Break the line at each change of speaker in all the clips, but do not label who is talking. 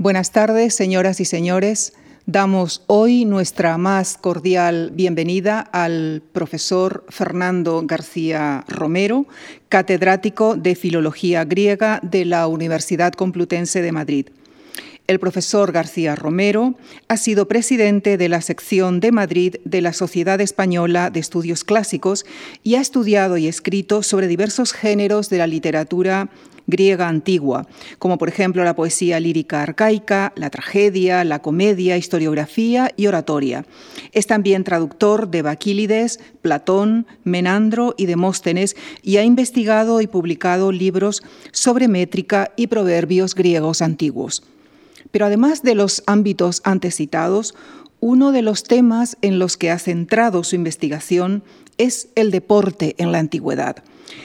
Buenas tardes, señoras y señores. Damos hoy nuestra más cordial bienvenida al profesor Fernando García Romero, catedrático de Filología Griega de la Universidad Complutense de Madrid. El profesor García Romero ha sido presidente de la sección de Madrid de la Sociedad Española de Estudios Clásicos y ha estudiado y escrito sobre diversos géneros de la literatura griega antigua, como por ejemplo la poesía lírica arcaica, la tragedia, la comedia, historiografía y oratoria. Es también traductor de Baquílides, Platón, Menandro y Demóstenes y ha investigado y publicado libros sobre métrica y proverbios griegos antiguos. Pero además de los ámbitos antes citados, uno de los temas en los que ha centrado su investigación es el deporte en la antigüedad.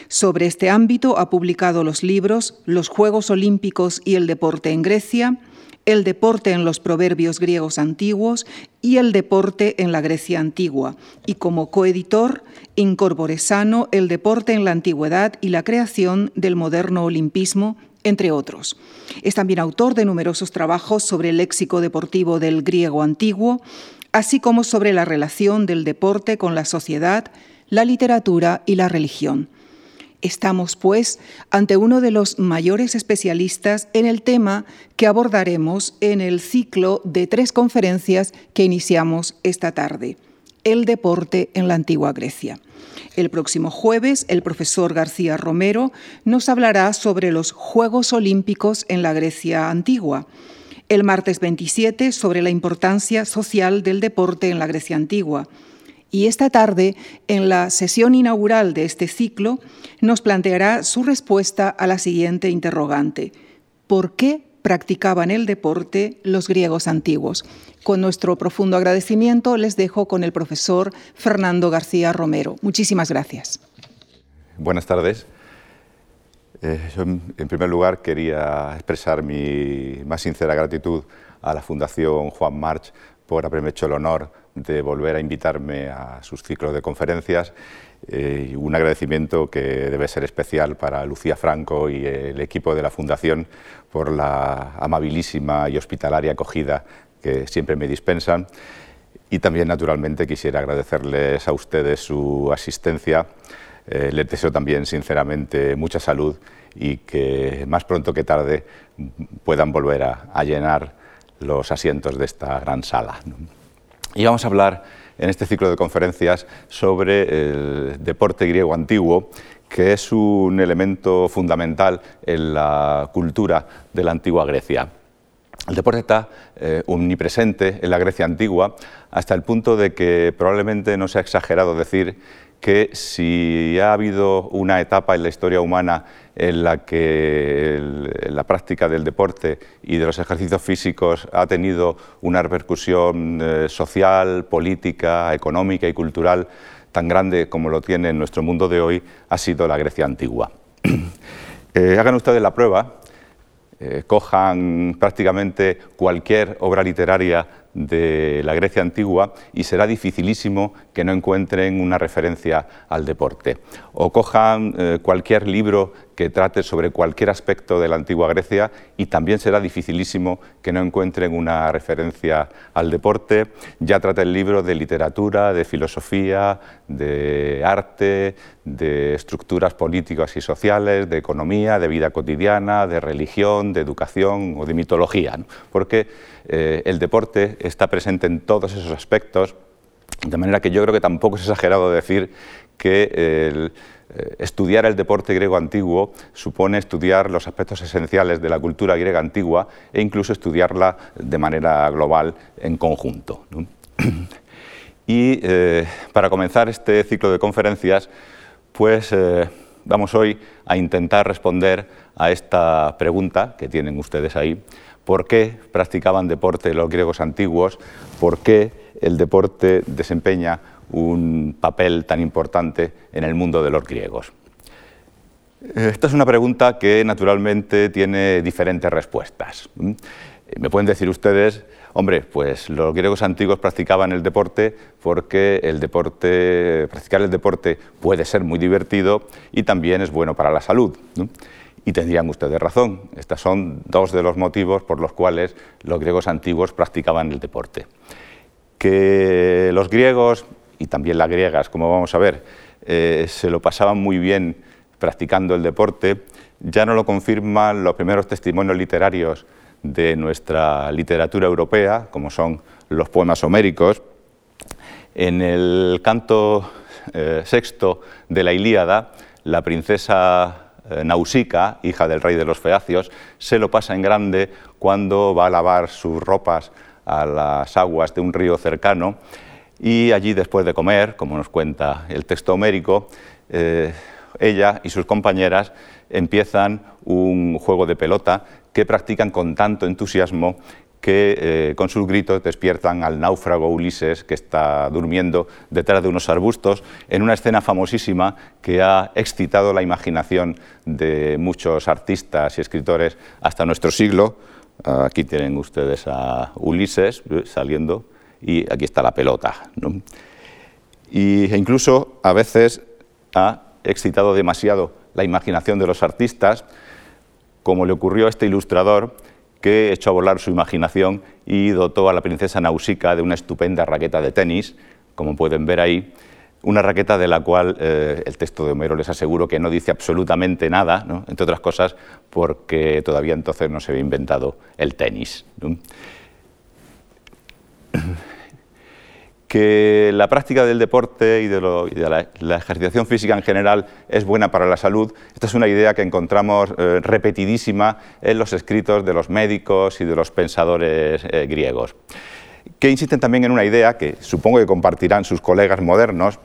Sobre este ámbito ha publicado los libros Los Juegos Olímpicos y el deporte en Grecia, El deporte en los proverbios griegos antiguos y El deporte en la Grecia antigua, y como coeditor, Incorpore Sano, El deporte en la antigüedad y la creación del moderno olimpismo, entre otros. Es también autor de numerosos trabajos sobre el léxico deportivo del griego antiguo, así como sobre la relación del deporte con la sociedad, la literatura y la religión. Estamos, pues, ante uno de los mayores especialistas en el tema que abordaremos en el ciclo de tres conferencias que iniciamos esta tarde, el deporte en la antigua Grecia. El próximo jueves, el profesor García Romero nos hablará sobre los Juegos Olímpicos en la Grecia antigua. El martes 27, sobre la importancia social del deporte en la Grecia antigua y esta tarde, en la sesión inaugural de este ciclo, nos planteará su respuesta a la siguiente interrogante. ¿Por qué practicaban el deporte los griegos antiguos? Con nuestro profundo agradecimiento les dejo con el profesor Fernando García Romero. Muchísimas gracias.
Buenas tardes. Eh, yo, en primer lugar, quería expresar mi más sincera gratitud a la Fundación Juan March por haberme hecho el honor de volver a invitarme a sus ciclos de conferencias eh, un agradecimiento que debe ser especial para Lucía Franco y el equipo de la Fundación por la amabilísima y hospitalaria acogida que siempre me dispensan. Y también, naturalmente, quisiera agradecerles a ustedes su asistencia. Eh, les deseo también, sinceramente, mucha salud y que más pronto que tarde puedan volver a, a llenar los asientos de esta gran sala. Y vamos a hablar en este ciclo de conferencias sobre el deporte griego antiguo, que es un elemento fundamental en la cultura de la antigua Grecia. El deporte está eh, omnipresente en la Grecia antigua hasta el punto de que probablemente no sea exagerado decir que si ha habido una etapa en la historia humana en la que la práctica del deporte y de los ejercicios físicos ha tenido una repercusión eh, social, política, económica y cultural tan grande como lo tiene en nuestro mundo de hoy, ha sido la Grecia antigua. Eh, hagan ustedes la prueba, eh, cojan prácticamente cualquier obra literaria de la Grecia antigua y será dificilísimo que no encuentren una referencia al deporte. O cojan eh, cualquier libro que trate sobre cualquier aspecto de la antigua Grecia y también será dificilísimo que no encuentren una referencia al deporte. Ya trata el libro de literatura, de filosofía, de arte, de estructuras políticas y sociales, de economía, de vida cotidiana, de religión, de educación o de mitología, porque eh, el deporte está presente en todos esos aspectos, de manera que yo creo que tampoco es exagerado decir que eh, estudiar el deporte griego antiguo supone estudiar los aspectos esenciales de la cultura griega antigua e incluso estudiarla de manera global en conjunto. Y eh, para comenzar este ciclo de conferencias, pues vamos hoy a intentar responder a esta pregunta que tienen ustedes ahí, por qué practicaban deporte los griegos antiguos, por qué el deporte desempeña un papel tan importante en el mundo de los griegos. Esta es una pregunta que naturalmente tiene diferentes respuestas. Me pueden decir ustedes, hombre, pues los griegos antiguos practicaban el deporte porque el deporte, practicar el deporte puede ser muy divertido y también es bueno para la salud. Y tendrían ustedes razón. Estos son dos de los motivos por los cuales los griegos antiguos practicaban el deporte. Que los griegos, y también las griegas, como vamos a ver, eh, se lo pasaban muy bien practicando el deporte, ya no lo confirman los primeros testimonios literarios de nuestra literatura europea, como son los poemas homéricos. En el canto eh, sexto de la Ilíada, la princesa Nausica, hija del rey de los Feacios, se lo pasa en grande cuando va a lavar sus ropas a las aguas de un río cercano. Y allí después de comer, como nos cuenta el texto homérico, eh, ella y sus compañeras empiezan un juego de pelota que practican con tanto entusiasmo que eh, con sus gritos despiertan al náufrago Ulises que está durmiendo detrás de unos arbustos en una escena famosísima que ha excitado la imaginación de muchos artistas y escritores hasta nuestro siglo. Aquí tienen ustedes a Ulises eh, saliendo y aquí está la pelota. Y, e incluso a veces ha excitado demasiado la imaginación de los artistas, como le ocurrió a este ilustrador que echó a volar su imaginación y dotó a la princesa Nausicaa de una estupenda raqueta de tenis, como pueden ver ahí, una raqueta de la cual eh, el texto de Homero les aseguro que no dice absolutamente nada, entre otras cosas porque todavía entonces no se había inventado el tenis que la práctica del deporte y de, la, ejercitación física en general es buena para la salud. Esta es una idea que encontramos eh, repetidísima en los escritos de los médicos y de los pensadores eh, griegos, que insisten también en una idea que supongo que compartirán sus colegas modernos,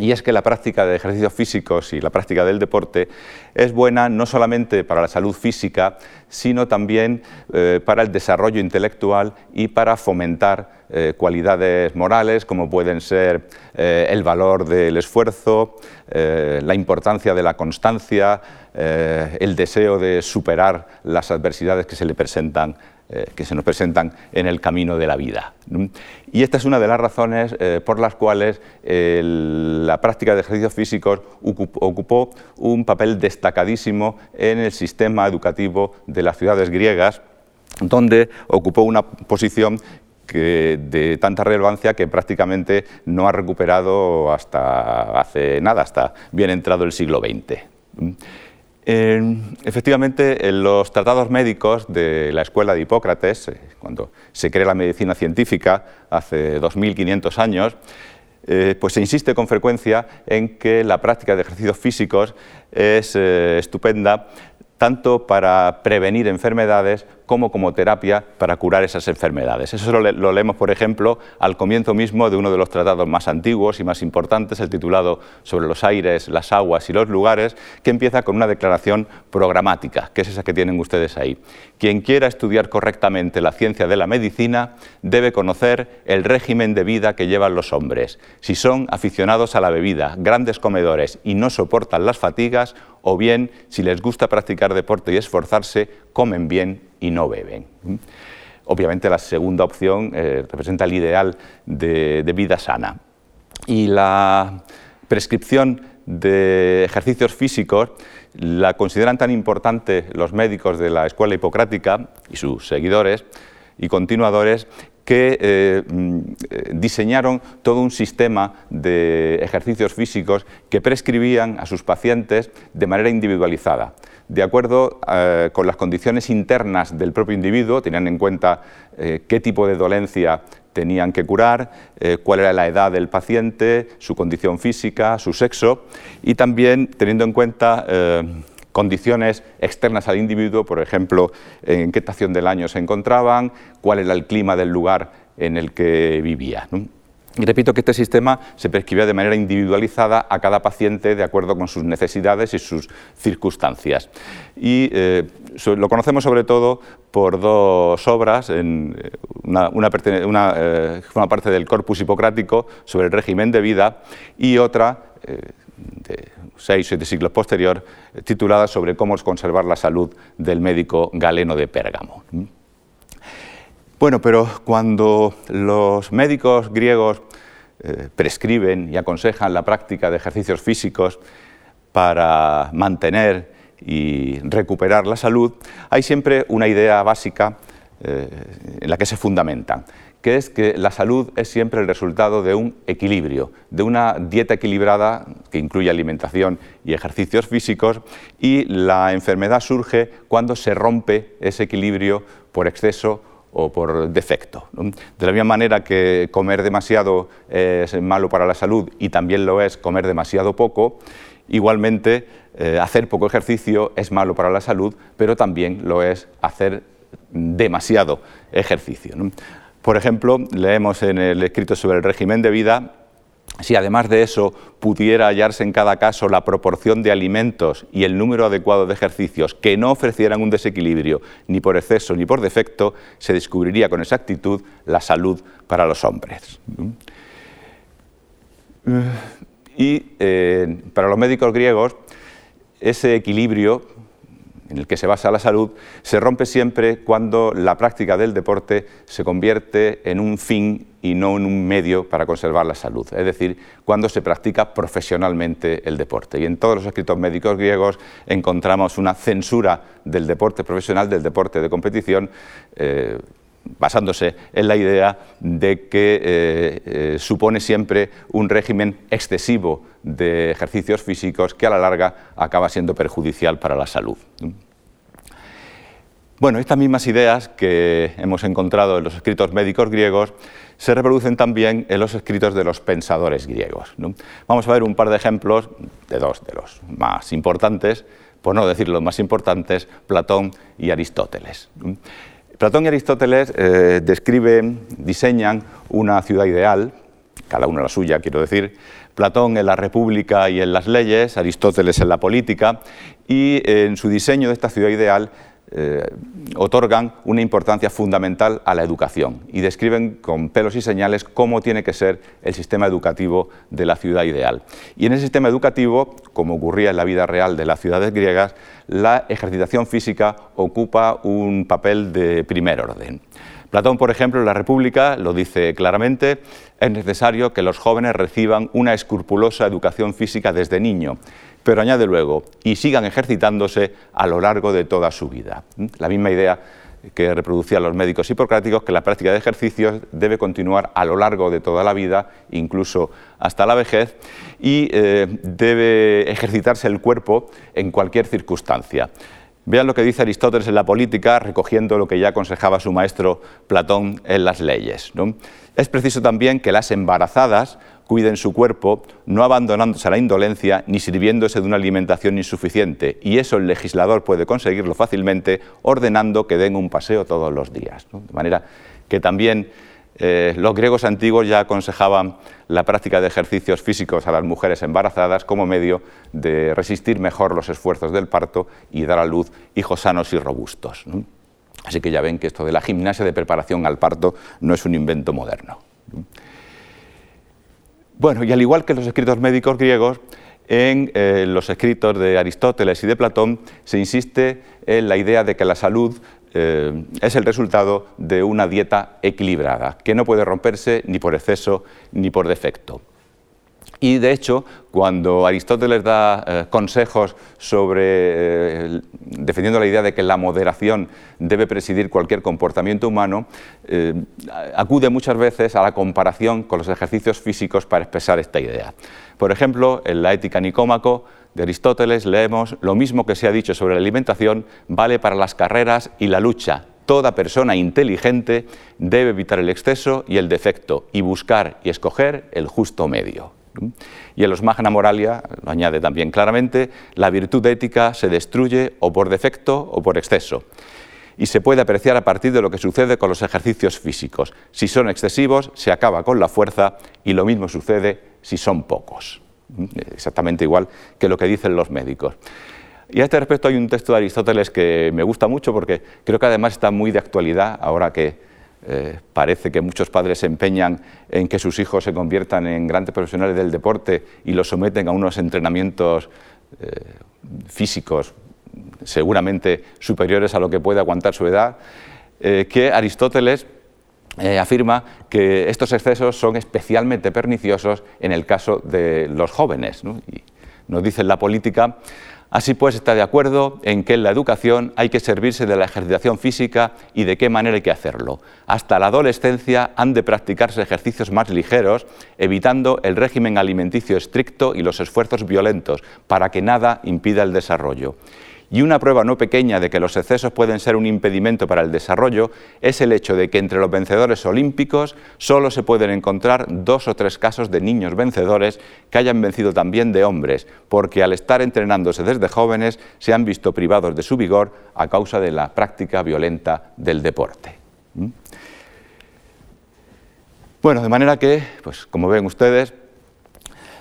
y es que la práctica de ejercicios físicos y la práctica del deporte es buena no solamente para la salud física, sino también eh, para el desarrollo intelectual y para fomentar eh, cualidades morales como pueden ser eh, el valor del esfuerzo, la importancia de la constancia, el deseo de superar las adversidades que se le presentan eh, que se nos presentan en el camino de la vida. Y esta es una de las razones eh, por las cuales la práctica de ejercicios físicos ocupó un papel destacadísimo en el sistema educativo de las ciudades griegas, donde ocupó una posición de tanta relevancia que prácticamente no ha recuperado hasta hace nada, hasta bien entrado el siglo XX efectivamente, en los tratados médicos de la escuela de Hipócrates, eh, cuando se crea la medicina científica hace 2.500 años, eh, pues se insiste con frecuencia en que la práctica de ejercicios físicos es eh, estupenda tanto para prevenir enfermedades como como terapia para curar esas enfermedades. Eso lo, leemos, por ejemplo, al comienzo mismo de uno de los tratados más antiguos y más importantes, el titulado Sobre los aires, las aguas y los lugares, que empieza con una declaración programática, que es esa que tienen ustedes ahí. Quien quiera estudiar correctamente la ciencia de la medicina debe conocer el régimen de vida que llevan los hombres. Si son aficionados a la bebida, grandes comedores y no soportan las fatigas, o bien, si les gusta practicar deporte y esforzarse, comen bien y no beben. Obviamente la segunda opción eh, representa el ideal de, vida sana. Y la prescripción de ejercicios físicos la consideran tan importante los médicos de la escuela hipocrática y sus seguidores y continuadores que eh, mm, eh, diseñaron todo un sistema de ejercicios físicos que prescribían a sus pacientes de manera individualizada de acuerdo eh, con las condiciones internas del propio individuo, tenían en cuenta qué tipo de dolencia tenían que curar, cuál era la edad del paciente, su condición física, su sexo y también teniendo en cuenta condiciones externas al individuo, por ejemplo, en qué estación del año se encontraban, cuál era el clima del lugar en el que vivía. Y repito que este sistema se prescribía de manera individualizada a cada paciente de acuerdo con sus necesidades y sus circunstancias. Y eh, lo conocemos sobre todo por dos obras, eh, una, una, eh, parte del corpus hipocrático sobre el régimen de vida y otra de seis siete siglos posterior, titulada sobre cómo conservar la salud del médico galeno de Pérgamo. Bueno, pero cuando los médicos griegos eh, prescriben y aconsejan la práctica de ejercicios físicos para mantener y recuperar la salud, hay siempre una idea básica eh, en la que se fundamentan, que es que la salud es siempre el resultado de un equilibrio, de una dieta equilibrada que incluye alimentación y ejercicios físicos, y la enfermedad surge cuando se rompe ese equilibrio por exceso o por defecto. De la misma manera que comer demasiado es malo para la salud y también lo es comer demasiado poco, igualmente eh, hacer poco ejercicio es malo para la salud, pero también lo es hacer demasiado ejercicio. Por ejemplo, leemos en el escrito sobre el régimen de vida si además de eso pudiera hallarse en cada caso la proporción de alimentos y el número adecuado de ejercicios que no ofrecieran un desequilibrio ni por exceso ni por defecto, se descubriría con exactitud la salud para los hombres. Y eh, para los médicos griegos, ese equilibrio en el que se basa la salud, se rompe siempre cuando la práctica del deporte se convierte en un fin y no en un medio para conservar la salud, es decir, cuando se practica profesionalmente el deporte. Y en todos los escritos médicos griegos encontramos una censura del deporte profesional, del deporte de competición, eh, basándose en la idea de que eh, eh, supone siempre un régimen excesivo de ejercicios físicos que a la larga acaba siendo perjudicial para la salud. Bueno, estas mismas ideas que hemos encontrado en los escritos médicos griegos se reproducen también en los escritos de los pensadores griegos. Vamos a ver un par de ejemplos de dos de los más importantes, por no decir los más importantes, Platón y Aristóteles. Platón y Aristóteles eh, describen, diseñan una ciudad ideal, cada uno la suya, quiero decir, Platón en la República y en las leyes, Aristóteles en la política, y en su diseño de esta ciudad ideal eh, otorgan una importancia fundamental a la educación y describen con pelos y señales cómo tiene que ser el sistema educativo de la ciudad ideal. Y en ese sistema educativo, como ocurría en la vida real de las ciudades griegas, la ejercitación física ocupa un papel de primer orden. Platón, por ejemplo, en la República lo dice claramente, es necesario que los jóvenes reciban una escrupulosa educación física desde niño pero añade luego, y sigan ejercitándose a lo largo de toda su vida. ¿Mm? La misma idea que reproducían los médicos hipocráticos, que la práctica de ejercicios debe continuar a lo largo de toda la vida, incluso hasta la vejez, y eh, debe ejercitarse el cuerpo en cualquier circunstancia. Vean lo que dice Aristóteles en la política, recogiendo lo que ya aconsejaba su maestro Platón en las leyes. Es preciso también que las embarazadas cuiden su cuerpo, no abandonándose a la indolencia ni sirviéndose de una alimentación insuficiente. Y eso el legislador puede conseguirlo fácilmente ordenando que den un paseo todos los días. De manera que también eh, los griegos antiguos ya aconsejaban la práctica de ejercicios físicos a las mujeres embarazadas como medio de resistir mejor los esfuerzos del parto y dar a luz hijos sanos y robustos. Así que ya ven que esto de la gimnasia de preparación al parto no es un invento moderno. Bueno, y al igual que los escritos médicos griegos, en eh, los escritos de Aristóteles y de Platón se insiste en la idea de que la salud eh, es el resultado de una dieta equilibrada, que no puede romperse ni por exceso ni por defecto. Y de hecho, cuando Aristóteles da eh, consejos sobre, eh, defendiendo la idea de que la moderación debe presidir cualquier comportamiento humano, eh, acude muchas veces a la comparación con los ejercicios físicos para expresar esta idea. Por ejemplo, en la Ética Nicómaco de Aristóteles leemos lo mismo que se ha dicho sobre la alimentación vale para las carreras y la lucha. Toda persona inteligente debe evitar el exceso y el defecto y buscar y escoger el justo medio. Y en los Magna Moralia, lo añade también claramente, la virtud ética se destruye o por defecto o por exceso. Y se puede apreciar a partir de lo que sucede con los ejercicios físicos. Si son excesivos, se acaba con la fuerza y lo mismo sucede si son pocos. Exactamente igual que lo que dicen los médicos. Y a este respecto hay un texto de Aristóteles que me gusta mucho porque creo que además está muy de actualidad ahora que eh, parece que muchos padres se empeñan en que sus hijos se conviertan en grandes profesionales del deporte y los someten a unos entrenamientos eh, físicos seguramente superiores a lo que puede aguantar su edad, eh, que Aristóteles afirma que estos excesos son especialmente perniciosos en el caso de los jóvenes. Y nos dice en la política Así pues, está de acuerdo en que en la educación hay que servirse de la ejercitación física y de qué manera hay que hacerlo. Hasta la adolescencia han de practicarse ejercicios más ligeros, evitando el régimen alimenticio estricto y los esfuerzos violentos, para que nada impida el desarrollo. Y una prueba no pequeña de que los excesos pueden ser un impedimento para el desarrollo es el hecho de que entre los vencedores olímpicos solo se pueden encontrar dos o tres casos de niños vencedores que hayan vencido también de hombres, porque al estar entrenándose desde jóvenes se han visto privados de su vigor a causa de la práctica violenta del deporte. ¿Mm? Bueno, de manera que, pues como ven ustedes,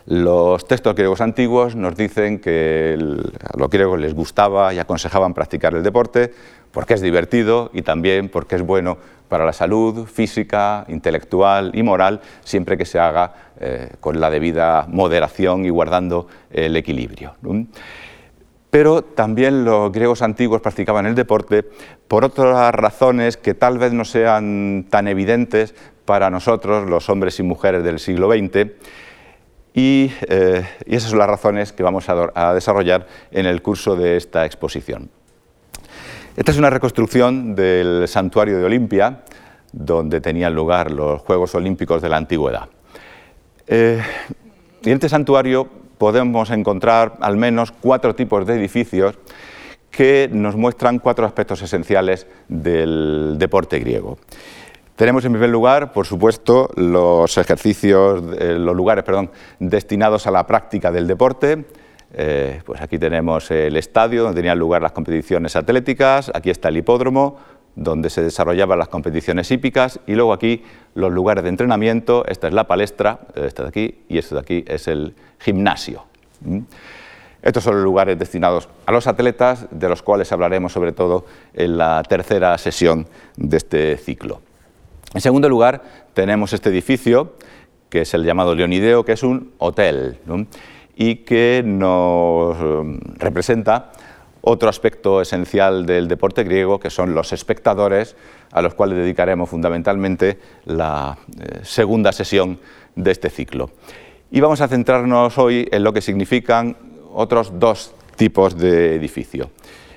los textos griegos antiguos nos dicen que a los griegos les gustaba y aconsejaban practicar el deporte porque es divertido y también porque es bueno para la salud física, intelectual y moral, siempre que se haga eh, con la debida moderación y guardando el equilibrio. Pero también los griegos antiguos practicaban el deporte por otras razones que tal vez no sean tan evidentes para nosotros, los hombres y mujeres del siglo XX, eh, y, esas son las razones que vamos a, desarrollar en el curso de esta exposición. Esta es una reconstrucción del santuario de Olimpia, donde tenían lugar los Juegos Olímpicos de la Antigüedad. Eh, en este santuario podemos encontrar al menos cuatro tipos de edificios que nos muestran cuatro aspectos esenciales del deporte griego. Tenemos en primer lugar, por supuesto, los ejercicios, eh, los lugares, perdón, destinados a la práctica del deporte. Eh, pues aquí tenemos el estadio donde tenían lugar las competiciones atléticas, aquí está el hipódromo donde se desarrollaban las competiciones hípicas y luego aquí los lugares de entrenamiento, esta es la palestra, eh, esta de aquí y este de aquí es el gimnasio. ¿Mm? Estos son los lugares destinados a los atletas, de los cuales hablaremos sobre todo en la tercera sesión de este ciclo. En segundo lugar, tenemos este edificio, que es el llamado Leonideo, que es un hotel y que nos um, representa otro aspecto esencial del deporte griego, que son los espectadores, a los cuales dedicaremos fundamentalmente la eh, segunda sesión de este ciclo. Y vamos a centrarnos hoy en lo que significan otros dos tipos de edificio.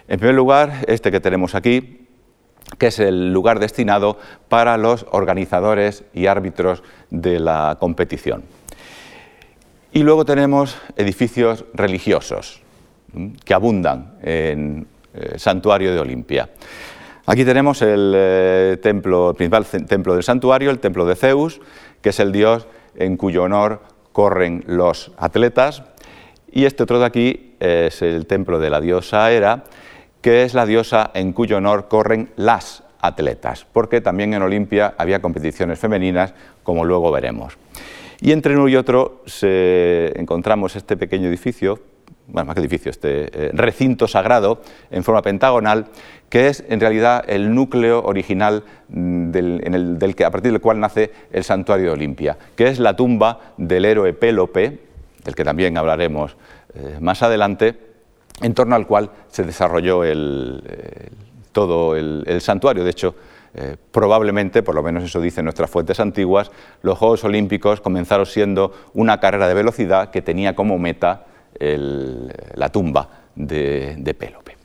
En primer lugar, este que tenemos aquí, que es el lugar destinado para los organizadores y árbitros de la competición. Y luego tenemos edificios religiosos que abundan en el santuario de Olimpia. Aquí tenemos el, eh, templo, principal templo del santuario, el templo de Zeus, que es el dios en cuyo honor corren los atletas. Y este otro de aquí es el templo de la diosa Hera, que es la diosa en cuyo honor corren las atletas, porque también en Olimpia había competiciones femeninas, como luego veremos. Y entre uno y otro encontramos este pequeño edificio, bueno, más que edificio, este eh, recinto sagrado en forma pentagonal, que es en realidad el núcleo original del, que, a partir del cual nace el santuario de Olimpia, que es la tumba del héroe Pélope, del que también hablaremos eh, más adelante, en torno al cual se desarrolló todo el, santuario. De hecho, eh, probablemente, por lo menos eso dicen nuestras fuentes antiguas, los Juegos Olímpicos comenzaron siendo una carrera de velocidad que tenía como meta la tumba de, de Pélope.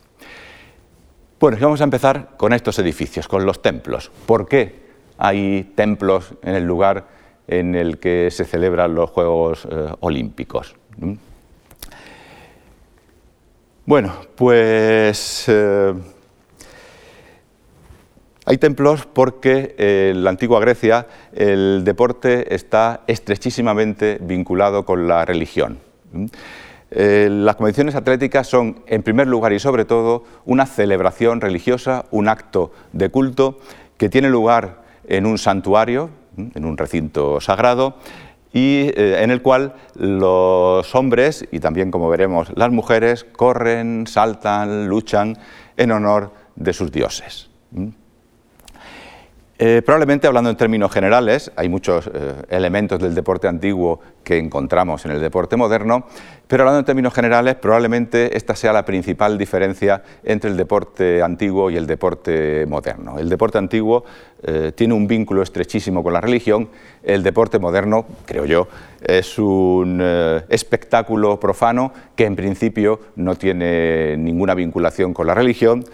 Bueno, vamos a empezar con estos edificios, con los templos. ¿Por qué hay templos en el lugar en el que se celebran los Juegos eh, Olímpicos? ¿Mm? Bueno, pues eh, hay templos porque en la antigua Grecia el deporte está estrechísimamente vinculado con la religión. Eh, las competiciones atléticas son, en primer lugar y sobre todo, una celebración religiosa, un acto de culto que tiene lugar en un santuario, en un recinto sagrado, y eh, en el cual los hombres y también, como veremos, las mujeres corren, saltan, luchan en honor de sus dioses. Eh, probablemente hablando en términos generales, hay muchos eh, elementos del deporte antiguo que encontramos en el deporte moderno, pero hablando en términos generales, probablemente esta sea la principal diferencia entre el deporte antiguo y el deporte moderno. El deporte antiguo eh, tiene un vínculo estrechísimo con la religión, el deporte moderno, creo yo, es un espectáculo profano que en principio no tiene ninguna vinculación con la religión,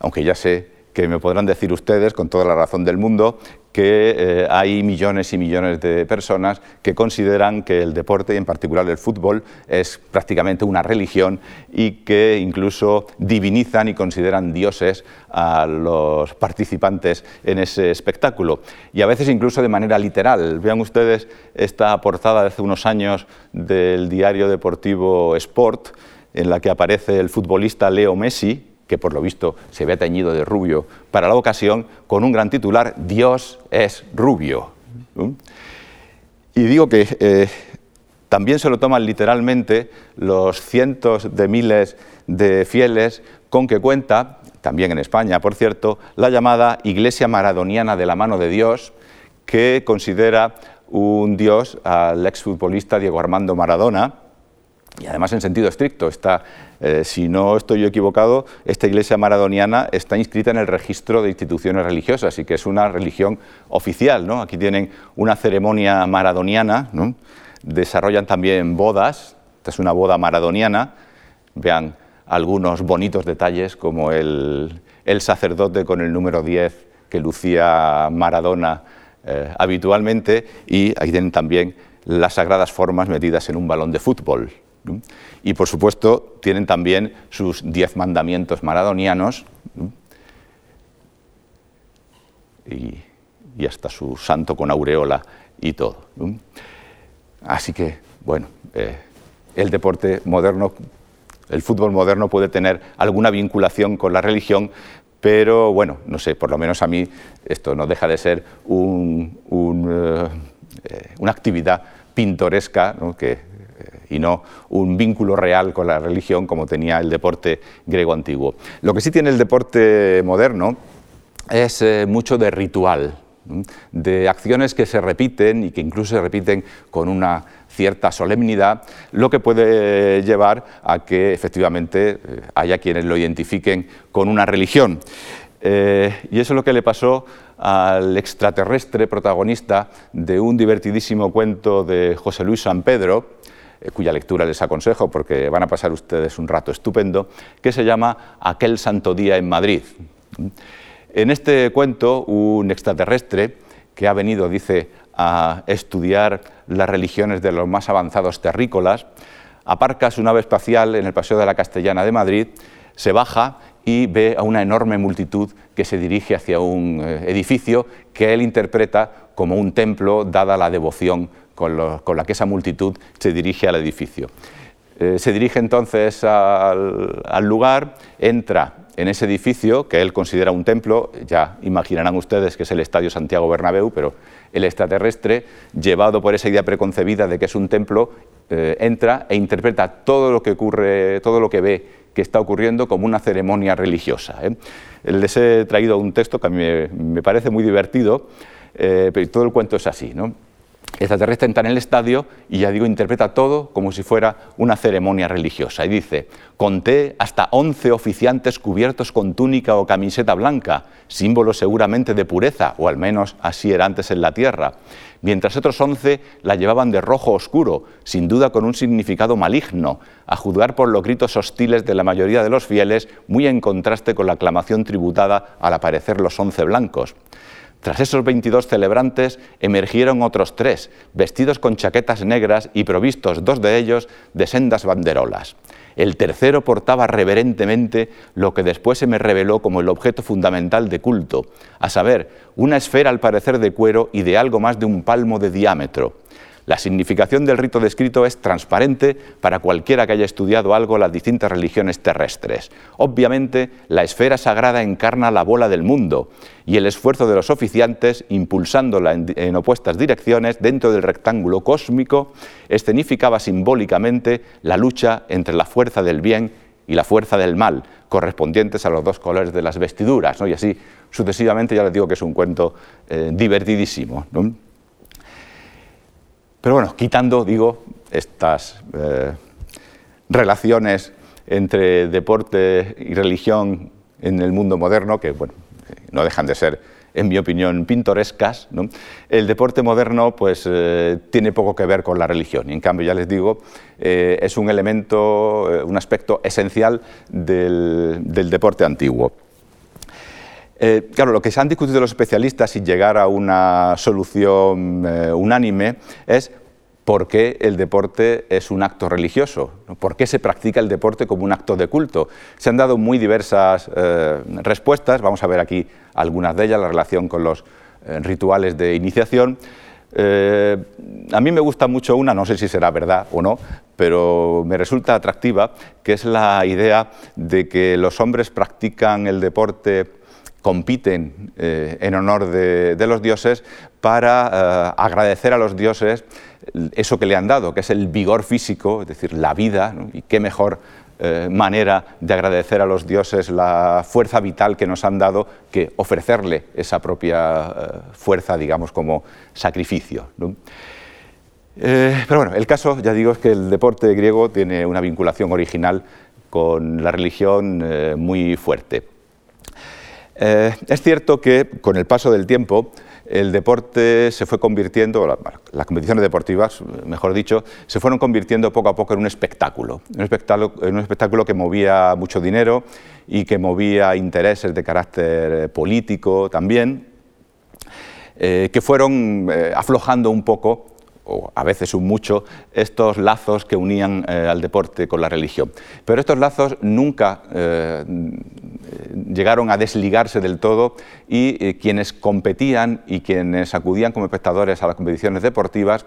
aunque ya sé que me podrán decir ustedes, con toda la razón del mundo, que eh, hay millones y millones de personas que consideran que el deporte, y en particular el fútbol, es prácticamente una religión y que incluso divinizan y consideran dioses a los participantes en ese espectáculo. Y a veces incluso de manera literal. Vean ustedes esta portada de hace unos años del diario deportivo Sport, en la que aparece el futbolista Leo Messi, que por lo visto se ve teñido de rubio para la ocasión, con un gran titular, Dios es rubio. Y digo que eh, también se lo toman literalmente los cientos de miles de fieles con que cuenta, también en España, por cierto, la llamada Iglesia Maradoniana de la mano de Dios, que considera un dios al exfutbolista Diego Armando Maradona, y además en sentido estricto. Está, eh, si no estoy yo equivocado, esta iglesia maradoniana está inscrita en el registro de instituciones religiosas y que es una religión oficial. ¿no? Aquí tienen una ceremonia maradoniana, desarrollan también bodas, esta es una boda maradoniana, vean algunos bonitos detalles como el, sacerdote con el número 10 que lucía Maradona eh, habitualmente y ahí tienen también las sagradas formas metidas en un balón de fútbol. Y por supuesto tienen también sus diez mandamientos maradonianos y, hasta su santo con aureola y todo. Así que, bueno, eh, el deporte moderno, el fútbol moderno puede tener alguna vinculación con la religión, pero bueno, no sé, por lo menos a mí esto no deja de ser eh, eh, una actividad pintoresca que y no un vínculo real con la religión como tenía el deporte griego antiguo. Lo que sí tiene el deporte moderno es eh, mucho de ritual, de acciones que se repiten y que incluso se repiten con una cierta solemnidad, lo que puede llevar a que efectivamente eh, haya quienes lo identifiquen con una religión. Eh, y eso es lo que le pasó al extraterrestre protagonista de un divertidísimo cuento de José Luis San Pedro, cuya lectura les aconsejo porque van a pasar ustedes un rato estupendo, que se llama Aquel Santo Día en Madrid. En este cuento, un extraterrestre que ha venido, dice, a estudiar las religiones de los más avanzados terrícolas, aparca su nave espacial en el Paseo de la Castellana de Madrid, se baja y ve a una enorme multitud que se dirige hacia un eh, edificio que él interpreta como un templo, dada la devoción con, la que esa multitud se dirige al edificio. Eh, se dirige entonces al, lugar, entra en ese edificio que él considera un templo, ya imaginarán ustedes que es el Estadio Santiago Bernabéu, pero el extraterrestre, llevado por esa idea preconcebida de que es un templo, eh, entra e interpreta todo lo que ocurre, todo lo que ve que está ocurriendo como una ceremonia religiosa. ¿eh? Les he traído un texto que a mí me, parece muy divertido, pero todo el cuento es así. ¿no? Extraterrestre entra en el estadio y ya digo, interpreta todo como si fuera una ceremonia religiosa. Y dice, conté hasta 11 oficiantes cubiertos con túnica o camiseta blanca, símbolo seguramente de pureza, o al menos así era antes en la tierra, mientras otros 11 la llevaban de rojo oscuro, sin duda con un significado maligno, a juzgar por los gritos hostiles de la mayoría de los fieles, muy en contraste con la aclamación tributada al aparecer los 11 blancos. Tras esos 22 celebrantes emergieron otros tres, vestidos con chaquetas negras y provistos dos de ellos de sendas banderolas. El tercero portaba reverentemente lo que después se me reveló como el objeto fundamental de culto, a saber, una esfera al parecer de cuero y de algo más de un palmo de diámetro. La significación del rito descrito es transparente para cualquiera que haya estudiado algo las distintas religiones terrestres. Obviamente, la esfera sagrada encarna la bola del mundo y el esfuerzo de los oficiantes, impulsándola en, opuestas direcciones dentro del rectángulo cósmico, escenificaba simbólicamente la lucha entre la fuerza del bien y la fuerza del mal, correspondientes a los dos colores de las vestiduras, y así sucesivamente, ya les digo que es un cuento eh, divertidísimo. Pero bueno, quitando, digo, estas eh, relaciones entre deporte y religión en el mundo moderno, que bueno, no dejan de ser en mi opinión, pintorescas, el deporte moderno pues, eh, tiene poco que ver con la religión. Y en cambio, ya les digo, eh, es un elemento, un aspecto esencial del, deporte antiguo. Claro, lo que se han discutido los especialistas sin llegar a una solución unánime es por qué el deporte es un acto religioso, por qué se practica el deporte como un acto de culto. Se han dado muy diversas eh, respuestas, vamos a ver aquí algunas de ellas, la relación con los eh, rituales de iniciación. Eh, a mí me gusta mucho una, no sé si será verdad o no, pero me resulta atractiva, que es la idea de que los hombres practican el deporte compiten en honor de, los dioses para agradecer a los dioses eso que le han dado, que es el vigor físico, es decir, la vida, y qué mejor eh, manera de agradecer a los dioses la fuerza vital que nos han dado que ofrecerle esa propia eh, fuerza, digamos, como sacrificio. Eh, pero bueno, el caso, ya digo, es que el deporte griego tiene una vinculación original con la religión muy fuerte. Es cierto que con el paso del tiempo, el deporte se fue convirtiendo, las competiciones deportivas, mejor dicho, se fueron convirtiendo poco a poco en un espectáculo, un espectáculo, en un espectáculo que movía mucho dinero y que movía intereses de carácter político también, eh, que fueron eh, aflojando un poco o a veces un mucho, estos lazos que unían eh, al deporte con la religión. Pero estos lazos nunca eh, llegaron a desligarse del todo y eh, quienes competían y quienes acudían como espectadores a las competiciones deportivas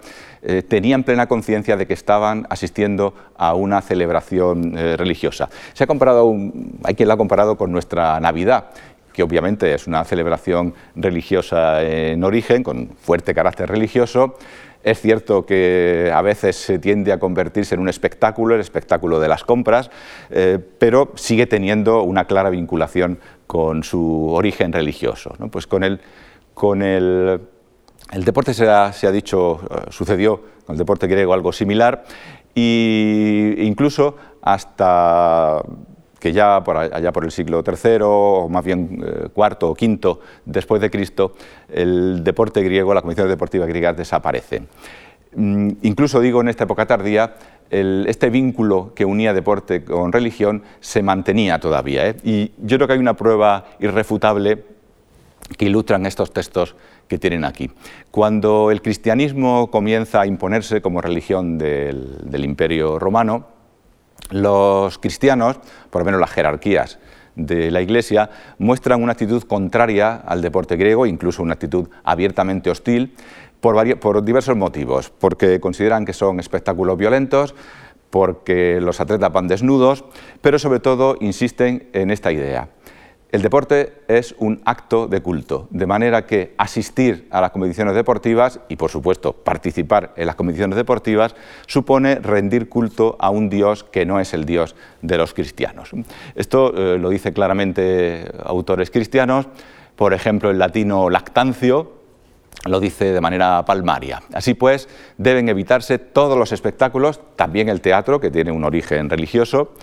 tenían plena conciencia de que estaban asistiendo a una celebración religiosa. Se ha comparado, hay quien la ha comparado con nuestra Navidad que obviamente es una celebración religiosa en origen, con fuerte carácter religioso, es cierto que a veces se tiende a convertirse en un espectáculo, el espectáculo de las compras, eh, pero sigue teniendo una clara vinculación con su origen religioso. Pues con el, con el, deporte se ha, dicho, eh, sucedió con el deporte griego algo similar, e incluso hasta que ya por allá por el siglo III, o más bien eh, cuarto o quinto después de Cristo, el deporte griego, la Comisión Deportiva griega desaparece. Mm, incluso digo en esta época tardía, este vínculo que unía deporte con religión se mantenía todavía. ¿eh? Y yo creo que hay una prueba irrefutable que ilustran estos textos que tienen aquí. Cuando el cristianismo comienza a imponerse como religión del imperio romano, los cristianos, por lo menos las jerarquías de la Iglesia, muestran una actitud contraria al deporte griego, incluso una actitud abiertamente hostil, por, diversos motivos, porque consideran que son espectáculos violentos, porque los atletas van desnudos, pero sobre todo insisten en esta idea. El deporte es un acto de culto, de manera que asistir a las competiciones deportivas y, por supuesto, participar en las competiciones deportivas supone rendir culto a un Dios que no es el Dios de los cristianos. Esto eh, lo dice claramente autores cristianos, por ejemplo, el latino lactancio, lo dice de manera palmaria. Así pues, deben evitarse todos los espectáculos, también el teatro, que tiene un origen religioso,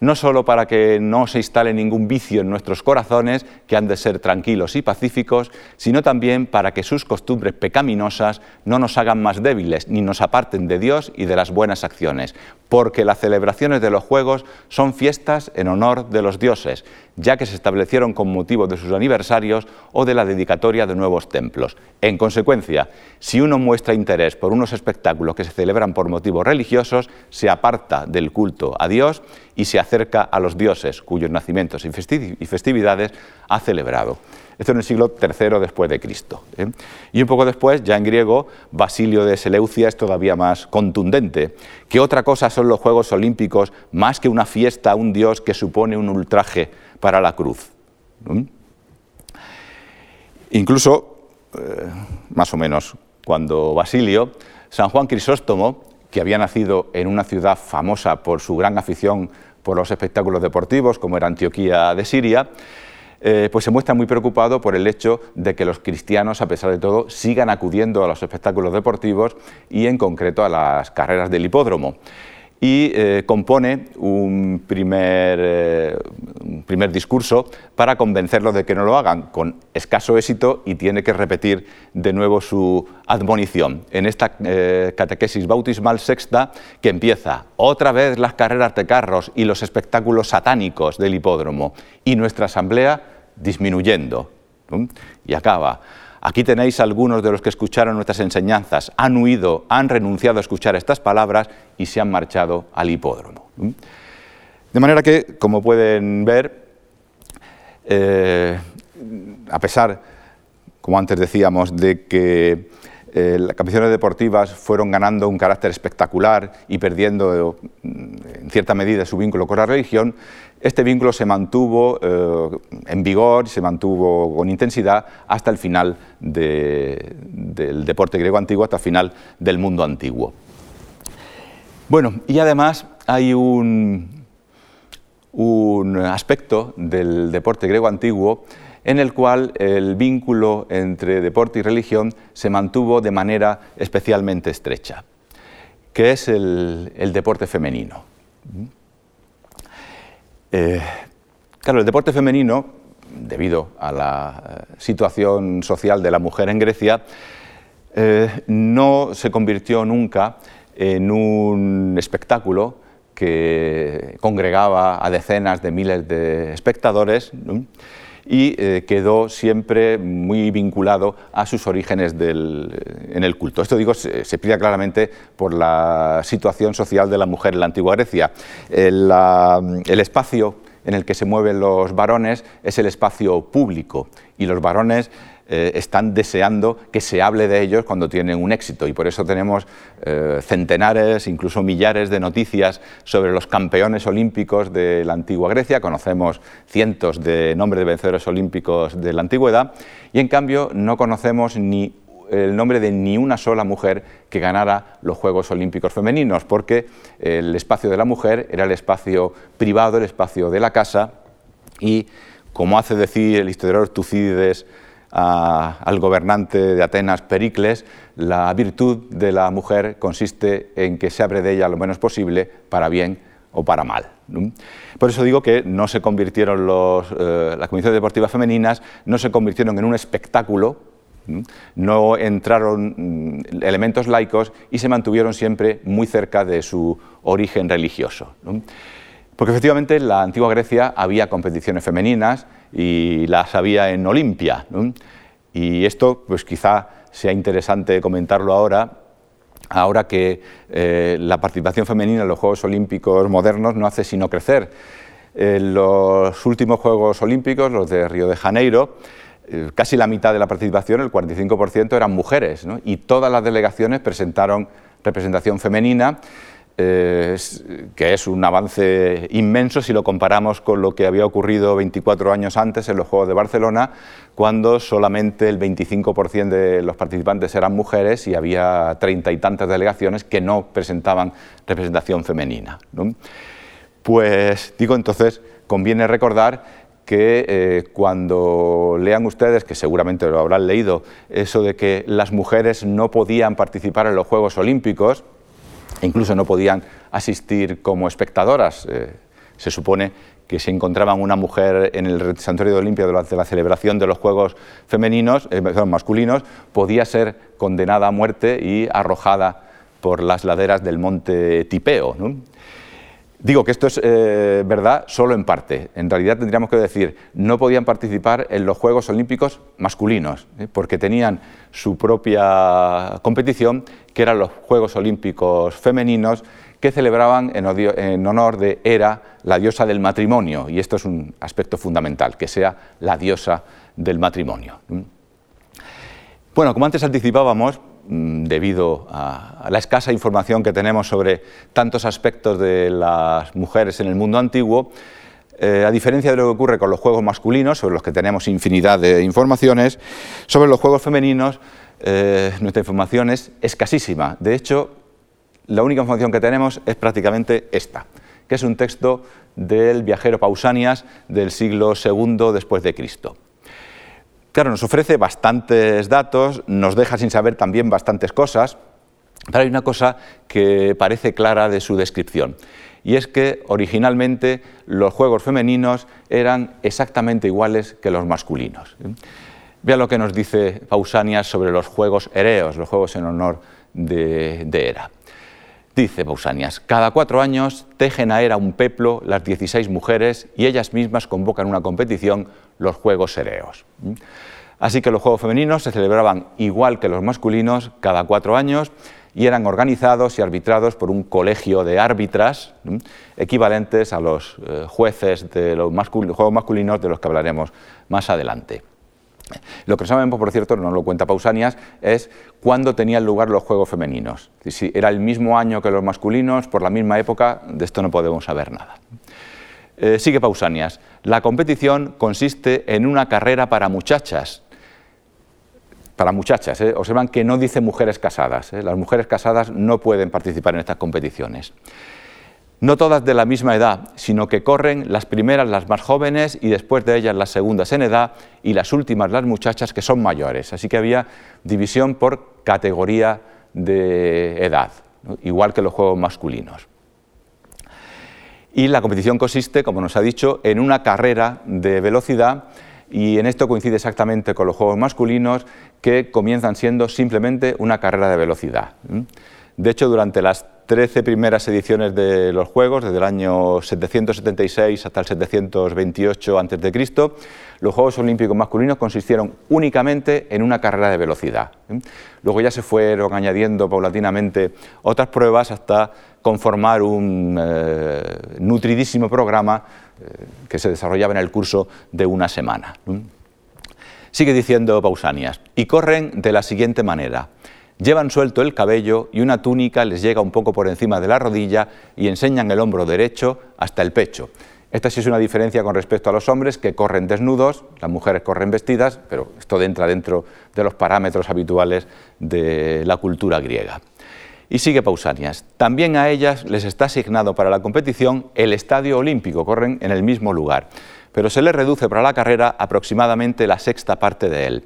no solo para que no se instale ningún vicio en nuestros corazones, que han de ser tranquilos y pacíficos, sino también para que sus costumbres pecaminosas no nos hagan más débiles ni nos aparten de Dios y de las buenas acciones, porque las celebraciones de los juegos son fiestas en honor de los dioses, ya que se establecieron con motivo de sus aniversarios o de la dedicatoria de nuevos templos. En consecuencia, si uno muestra interés por unos espectáculos que se celebran por motivos religiosos, se aparta del culto a Dios y se acerca a los dioses cuyos nacimientos y festividades ha celebrado. Esto en el siglo III después de Cristo. ¿eh? Y un poco después, ya en griego, Basilio de Seleucia es todavía más contundente. ¿Qué otra cosa son los Juegos Olímpicos más que una fiesta a un dios que supone un ultraje para la cruz? Incluso, eh, más o menos, cuando Basilio, San Juan Crisóstomo, que había nacido en una ciudad famosa por su gran afición por los espectáculos deportivos, como era Antioquía de Siria, eh, pues se muestra muy preocupado por el hecho de que los cristianos, a pesar de todo, sigan acudiendo a los espectáculos deportivos y en concreto a las carreras del hipódromo y eh, compone un primer, eh, primer, discurso para convencerlos de que no lo hagan, con escaso éxito y tiene que repetir de nuevo su admonición en esta eh, catequesis bautismal sexta que empieza otra vez las carreras de carros y los espectáculos satánicos del hipódromo y nuestra asamblea disminuyendo. Y acaba Aquí tenéis algunos de los que escucharon nuestras enseñanzas, han huido, han renunciado a escuchar estas palabras y se han marchado al hipódromo. De manera que, como pueden ver, eh, a pesar, como antes decíamos, de que eh, las competiciones deportivas fueron ganando un carácter espectacular y perdiendo mm, en cierta medida su vínculo con la religión, este vínculo se mantuvo eh, en vigor, se mantuvo con intensidad hasta el final del deporte griego antiguo, hasta el final del mundo antiguo. Bueno, y además hay un aspecto del deporte griego antiguo en el cual el vínculo entre deporte y religión se mantuvo de manera especialmente estrecha, que es el, deporte femenino. Eh, claro, el deporte femenino, debido a la eh, situación social de la mujer en Grecia, eh, no se convirtió nunca en un espectáculo que congregaba a decenas de miles de espectadores y eh, quedó siempre muy vinculado a sus orígenes en el culto. Esto digo, se, explica claramente por la situación social de la mujer en la antigua Grecia. el espacio en el que se mueven los varones es el espacio público y los varones eh, están deseando que se hable de ellos cuando tienen un éxito. Y por eso tenemos eh, centenares, incluso millares de noticias sobre los campeones olímpicos de la antigua Grecia, conocemos cientos de nombres de vencedores olímpicos de la antigüedad. Y en cambio no conocemos ni el nombre de ni una sola mujer que ganara los Juegos Olímpicos femeninos, porque el espacio de la mujer era el espacio privado, el espacio de la casa, y como hace decir el historiador Tucídides al gobernante de Atenas, Pericles, la virtud de la mujer consiste en que se abre de ella lo menos posible para bien o para mal. Por eso digo que no se convirtieron los, eh, las comisiones deportivas femeninas, no se convirtieron en un espectáculo, no entraron mm, elementos laicos y se mantuvieron siempre muy cerca de su origen religioso. Porque efectivamente en la antigua Grecia había competiciones femeninas, y las había en Olimpia. Y esto, pues quizá sea interesante comentarlo ahora, ahora que eh, la participación femenina en los Juegos Olímpicos modernos no hace sino crecer. En los últimos Juegos Olímpicos, los de Río de Janeiro, eh, casi la mitad de la participación, el 45%, eran mujeres, y todas las delegaciones presentaron representación femenina que es un avance inmenso si lo comparamos con lo que había ocurrido 24 años antes en los Juegos de Barcelona, cuando solamente el 25% de los participantes eran mujeres y había treinta y tantas delegaciones que no presentaban representación femenina. Pues digo entonces, conviene recordar que eh, cuando lean ustedes, que seguramente lo habrán leído, eso de que las mujeres no podían participar en los Juegos Olímpicos, incluso no podían asistir como espectadoras. Eh, se supone que si encontraban una mujer en el santuario de Olimpia durante la celebración de los Juegos femeninos, eh, masculinos, podía ser condenada a muerte y arrojada por las laderas del monte Tipeo. Digo que esto es eh, verdad solo en parte. En realidad tendríamos que decir, no podían participar en los Juegos Olímpicos masculinos, ¿eh? porque tenían su propia competición, que eran los Juegos Olímpicos femeninos, que celebraban en, honor de Hera, la diosa del matrimonio. Y esto es un aspecto fundamental, que sea la diosa del matrimonio. Bueno, como antes anticipábamos, debido a, la escasa información que tenemos sobre tantos aspectos de las mujeres en el mundo antiguo, eh, a diferencia de lo que ocurre con los juegos masculinos, sobre los que tenemos infinidad de informaciones, sobre los juegos femeninos eh, nuestra información es escasísima. De hecho, la única información que tenemos es prácticamente esta, que es un texto del viajero Pausanias del siglo II después de Cristo. Claro, nos ofrece bastantes datos, nos deja sin saber también bastantes cosas, pero hay una cosa que parece clara de su descripción, y es que originalmente los juegos femeninos eran exactamente iguales que los masculinos. Vean lo que nos dice Pausanias sobre los juegos ereos, los juegos en honor de, de Hera. Dice Pausanias, cada cuatro años tejen a Hera un peplo las 16 mujeres y ellas mismas convocan una competición, los Juegos Ereos. Así que los Juegos Femeninos se celebraban igual que los masculinos cada cuatro años y eran organizados y arbitrados por un colegio de árbitras equivalentes a los eh, jueces de los Juegos masculinos de los que hablaremos más adelante. Lo que sabemos, por cierto, no lo cuenta Pausanias, es cuándo tenían lugar los juegos femeninos. Si era el mismo año que los masculinos, por la misma época, de esto no podemos saber nada. Eh, sigue Pausanias. La competición consiste en una carrera para muchachas. Para muchachas, ¿eh? observan que no dice mujeres casadas. ¿eh? Las mujeres casadas no pueden participar en estas competiciones no todas de la misma edad, sino que corren las primeras las más jóvenes y después de ellas las segundas en edad y las últimas las muchachas que son mayores. Así que había división por categoría de edad, igual que los juegos masculinos. Y la competición consiste, como nos ha dicho, en una carrera de velocidad y en esto coincide exactamente con los juegos masculinos que comienzan siendo simplemente una carrera de velocidad. De hecho, durante las 13 primeras ediciones de los Juegos, desde el año 776 hasta el 728 a.C., los Juegos Olímpicos masculinos consistieron únicamente en una carrera de velocidad. Luego ya se fueron añadiendo paulatinamente otras pruebas hasta conformar un eh, nutridísimo programa eh, que se desarrollaba en el curso de una semana. Sigue diciendo Pausanias, y corren de la siguiente manera. Llevan suelto el cabello y una túnica les llega un poco por encima de la rodilla y enseñan el hombro derecho hasta el pecho. Esta sí es una diferencia con respecto a los hombres que corren desnudos, las mujeres corren vestidas, pero esto entra dentro de los parámetros habituales de la cultura griega. Y sigue Pausanias. También a ellas les está asignado para la competición el estadio olímpico, corren en el mismo lugar, pero se les reduce para la carrera aproximadamente la sexta parte de él.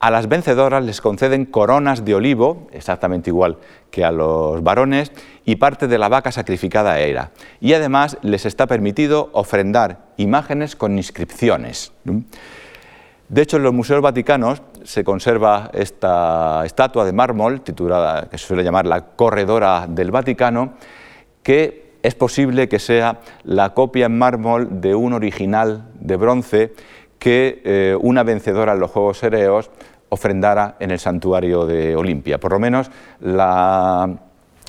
A las vencedoras les conceden coronas de olivo, exactamente igual que a los varones, y parte de la vaca sacrificada a Hera. Y además les está permitido ofrendar imágenes con inscripciones. De hecho, en los museos vaticanos se conserva esta estatua de mármol, titulada, que se suele llamar la Corredora del Vaticano, que es posible que sea la copia en mármol de un original de bronce que eh, una vencedora en los Juegos Hereos ofrendara en el santuario de Olimpia. Por lo menos la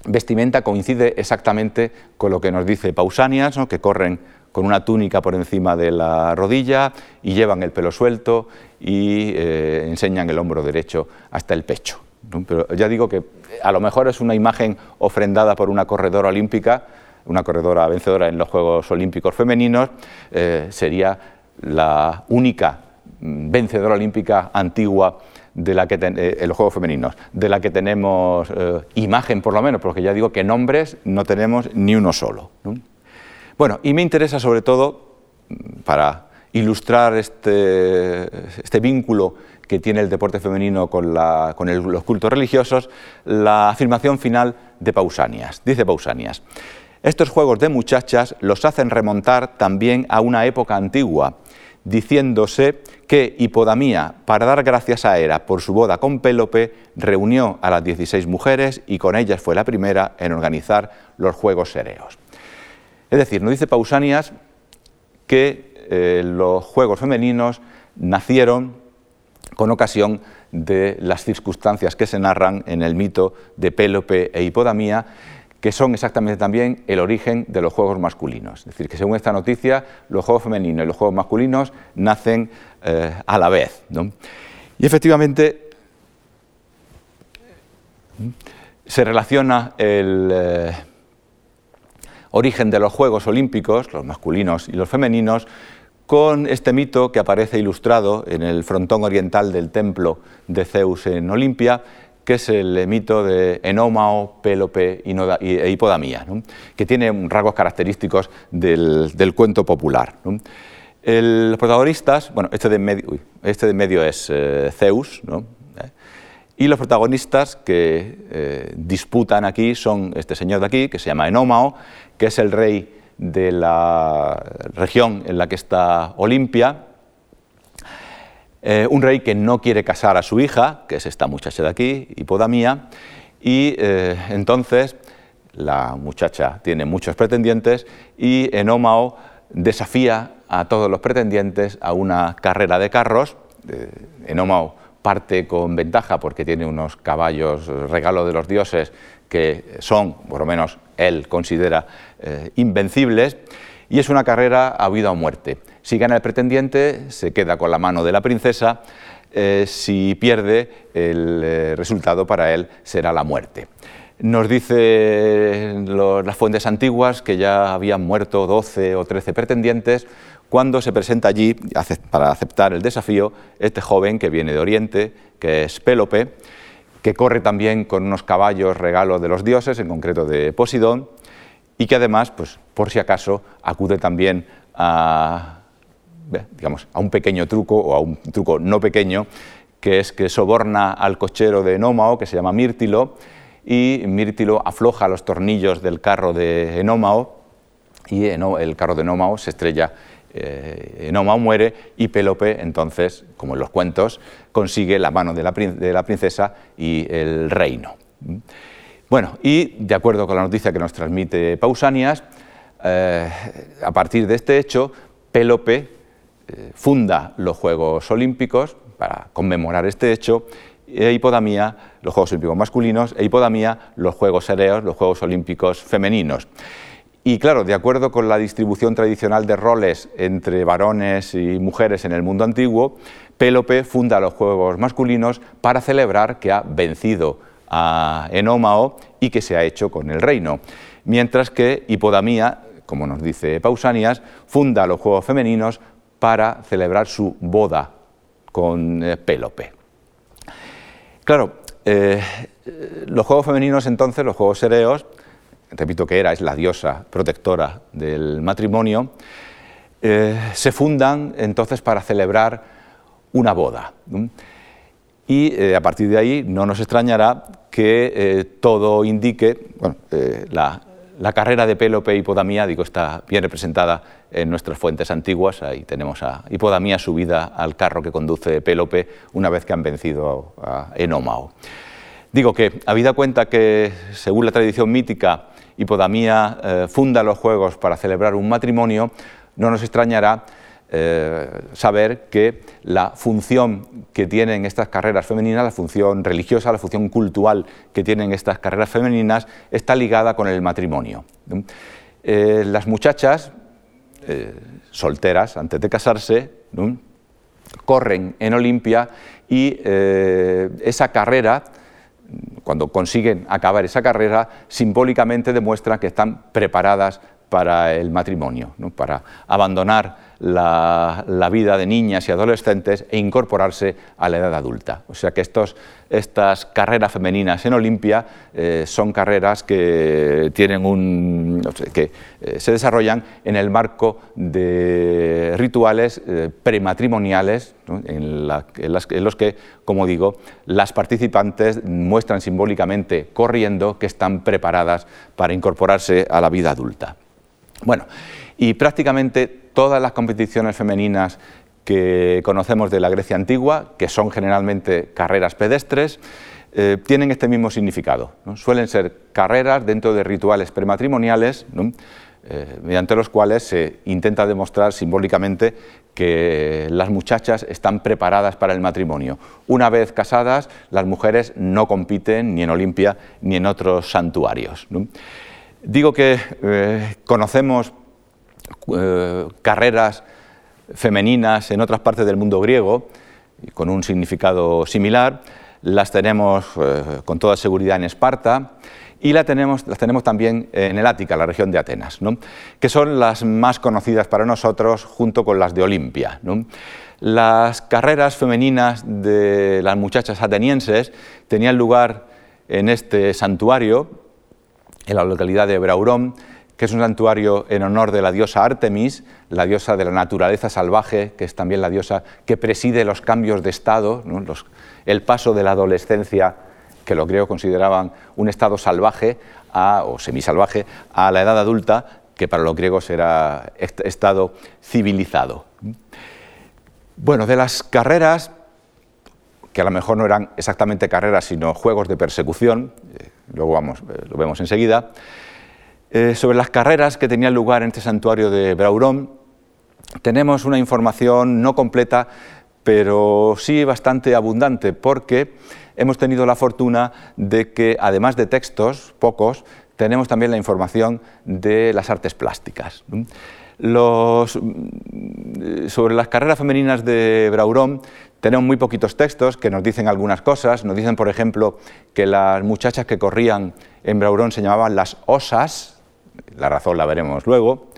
vestimenta coincide exactamente con lo que nos dice Pausanias, que corren con una túnica por encima de la rodilla y llevan el pelo suelto y eh, enseñan el hombro derecho hasta el pecho. Pero ya digo que a lo mejor es una imagen ofrendada por una corredora olímpica, una corredora vencedora en los Juegos Olímpicos Femeninos, eh, sería la única vencedora olímpica antigua de la que eh, en los Juegos Femeninos, de la que tenemos eh, imagen por lo menos, porque ya digo que nombres no tenemos ni uno solo. Bueno, y me interesa sobre todo, mm, para ilustrar este, este vínculo que tiene el deporte femenino con, los cultos religiosos, la afirmación final de Pausanias. Dice Pausanias, estos juegos de muchachas los hacen remontar también a una época antigua, diciéndose que Hipodamía, para dar gracias a Hera por su boda con Pélope, reunió a las 16 mujeres y con ellas fue la primera en organizar los Juegos Sereos. Es decir, nos dice Pausanias que eh, los Juegos Femeninos nacieron con ocasión de las circunstancias que se narran en el mito de Pélope e Hipodamía, que son exactamente también el origen de los juegos masculinos. Es decir, que según esta noticia, los juegos femeninos y los juegos masculinos nacen eh, a la vez. Y efectivamente se relaciona el eh, origen de los Juegos Olímpicos, los masculinos y los femeninos, con este mito que aparece ilustrado en el frontón oriental del templo de Zeus en Olimpia, que es el mito de Enómao, Pélope e Hipodamía, que tiene rasgos característicos del, cuento popular. los protagonistas, bueno, este de medio, este de medio es eh, Zeus, y los protagonistas que eh, disputan aquí son este señor de aquí, que se llama Enómao, que es el rey de la región en la que está Olimpia, eh, un rey que no quiere casar a su hija, que es esta muchacha de aquí, Hipodamía, y eh, entonces la muchacha tiene muchos pretendientes y Enómao desafía a todos los pretendientes a una carrera de carros. Eh, parte con ventaja porque tiene unos caballos regalo de los dioses que son, por lo menos él considera, invencibles, y es una carrera a vida o muerte. Si gana el pretendiente, se queda con la mano de la princesa, eh, si pierde, el eh, resultado para él será la muerte. Nos dicen las fuentes antiguas que ya habían muerto 12 o 13 pretendientes cuando se presenta allí, para aceptar el desafío, este joven que viene de Oriente, que es Pélope, que corre también con unos caballos regalos de los dioses, en concreto de Posidón, y que además, pues, por si acaso, acude también a digamos, a un pequeño truco o a un truco no pequeño, que es que soborna al cochero de Enómao, que se llama Mírtilo, y Mírtilo afloja los tornillos del carro de Enómao y el carro de Enómao se estrella, eh, muere y Pélope, entonces, como en los cuentos, consigue la mano de la, princesa y el reino. Bueno, y de acuerdo con la noticia que nos transmite Pausanias, eh, a partir de este hecho, Pélope, eh, funda los Juegos Olímpicos para conmemorar este hecho, e hipodamía, los Juegos Olímpicos masculinos, e hipodamía, los Juegos Aéreos, los Juegos Olímpicos femeninos. Y claro, de acuerdo con la distribución tradicional de roles entre varones y mujeres en el mundo antiguo, Pélope funda los Juegos masculinos para celebrar que ha vencido a Enómao y que se ha hecho con el reino, mientras que Hipodamía, como nos dice Pausanias, funda los Juegos femeninos para celebrar su boda con eh, Pélope. Claro, eh, los juegos femeninos entonces, los juegos sereos, repito que era, es la diosa protectora del matrimonio, eh, se fundan entonces para celebrar una boda. Y a partir de ahí no nos extrañará que todo indique, bueno, la, la carrera de Pélope digo, está bien representada en nuestras fuentes antiguas. Ahí tenemos a Hipodamía subida al carro que conduce Pélope una vez que han vencido a Enómao. Digo que, habida cuenta que, según la tradición mítica, Hipodamía eh, funda los Juegos para celebrar un matrimonio, no nos extrañará eh, saber que la función que tienen estas carreras femeninas, la función religiosa, la función cultural que tienen estas carreras femeninas, está ligada con el matrimonio. Eh, las muchachas eh, solteras, antes de casarse, corren en Olimpia y esa carrera, cuando consiguen acabar esa carrera, simbólicamente demuestran que están preparadas para el matrimonio, para abandonar la, vida de niñas y adolescentes e incorporarse a la edad adulta. O sea que estos, estas carreras femeninas en Olimpia eh, son carreras que, tienen un, que eh, se desarrollan en el marco de rituales eh, prematrimoniales en, en los que, como digo, las participantes muestran simbólicamente corriendo que están preparadas para incorporarse a la vida adulta. Bueno, y prácticamente todas las competiciones femeninas que conocemos de la Grecia antigua, que son generalmente carreras pedestres, eh, tienen este mismo significado. Suelen ser carreras dentro de rituales prematrimoniales, eh, mediante los cuales se intenta demostrar simbólicamente que las muchachas están preparadas para el matrimonio. Una vez casadas, las mujeres no compiten ni en Olimpia ni en otros santuarios. Digo que eh, conocemos eh, carreras femeninas en otras partes del mundo griego, con un significado similar, las tenemos eh, con toda seguridad en Esparta y las tenemos también en el Ática, la región de Atenas, que son las más conocidas para nosotros junto con las de Olimpia. Las carreras femeninas de las muchachas atenienses tenían lugar en este santuario, en la localidad de Braurón, que es un santuario en honor de la diosa Artemis, la diosa de la naturaleza salvaje, que es también la diosa que preside los cambios de estado, el paso de la adolescencia, que los griegos consideraban un estado salvaje o semisalvaje, a la edad adulta, que para los griegos era estado civilizado. Bueno, de las carreras, que a lo mejor no eran exactamente carreras, sino juegos de persecución, eh, luego vamos, eh, lo vemos enseguida, eh, sobre las carreras que tenían lugar en este santuario de Braurón, tenemos una información no completa, pero sí bastante abundante, porque hemos tenido la fortuna de que, además de textos, pocos, tenemos también la información de las artes plásticas. Los, sobre las carreras femeninas de Braurón tenemos muy poquitos textos que nos dicen algunas cosas. Nos dicen, por ejemplo, que las muchachas que corrían en Braurón se llamaban las osas, la razón la veremos luego,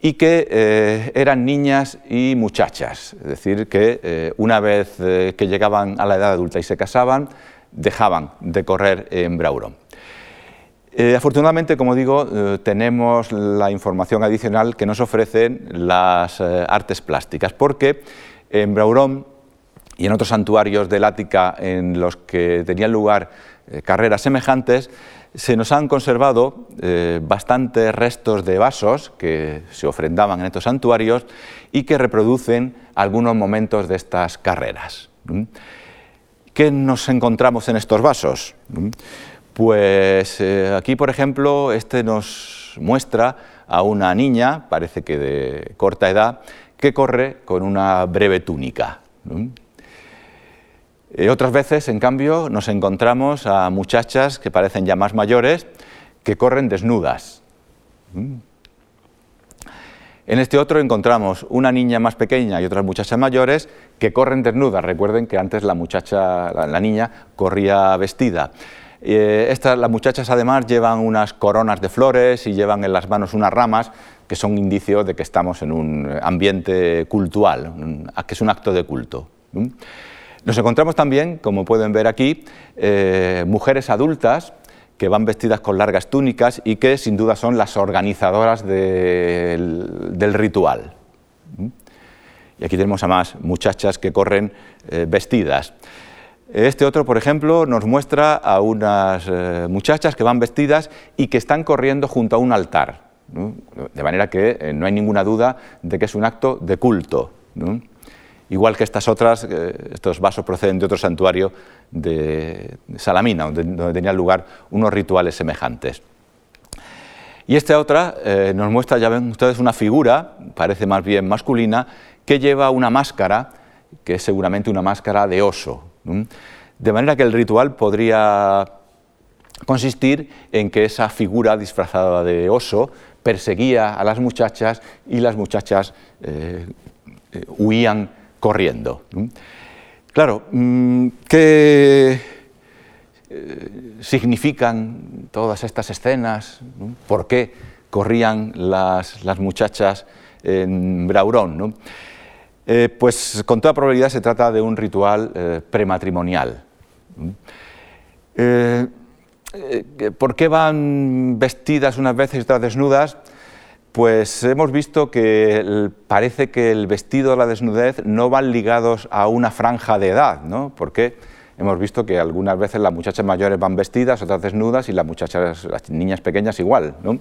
y que eh, eran niñas y muchachas, es decir, que eh, una vez eh, que llegaban a la edad adulta y se casaban, dejaban de correr en Braurón. afortunadamente, como digo, tenemos la información adicional que nos ofrecen las artes plásticas, porque en Braurón y en otros santuarios del Ática en los que tenían lugar carreras semejantes, se nos han conservado eh, bastantes restos de vasos que se ofrendaban en estos santuarios y que reproducen algunos momentos de estas carreras. ¿Qué nos encontramos en estos vasos? Pues eh, aquí, por ejemplo, este nos muestra a una niña, parece que de corta edad, que corre con una breve túnica. Eh, otras veces, en cambio, nos encontramos a muchachas que parecen ya más mayores que corren desnudas. Mm. En este otro encontramos una niña más pequeña y otras muchachas mayores que corren desnudas. Recuerden que antes la muchacha, la, niña, corría vestida. Eh, las muchachas además llevan unas coronas de flores y llevan en las manos unas ramas que son indicios de que estamos en un ambiente cultural, que es un acto de culto. Nos encontramos también, como pueden ver aquí, eh, mujeres adultas que van vestidas con largas túnicas y que sin duda son las organizadoras del, ritual. Y aquí tenemos a más muchachas que corren eh, vestidas. Este otro, por ejemplo, nos muestra a unas eh, muchachas que van vestidas y que están corriendo junto a un altar. De manera que no hay ninguna duda de que es un acto de culto igual que estas otras, eh, estos vasos proceden de otro santuario de Salamina, donde, tenían lugar unos rituales semejantes. Y esta otra eh, nos muestra, ya ven ustedes, una figura, parece más bien masculina, que lleva una máscara, que es seguramente una máscara de oso. De manera que el ritual podría consistir en que esa figura disfrazada de oso perseguía a las muchachas y las muchachas eh, huían corriendo. Claro, mm, ¿qué eh, significan todas estas escenas? ¿Por qué corrían las, muchachas en Braurón? Eh, pues con toda probabilidad se trata de un ritual eh, prematrimonial. ¿Por qué van vestidas unas veces y otras desnudas? Pues hemos visto que parece que el vestido o la desnudez no van ligados a una franja de edad, ¿no? Porque hemos visto que algunas veces las muchachas mayores van vestidas, otras desnudas y las muchachas, las niñas pequeñas igual, ¿no?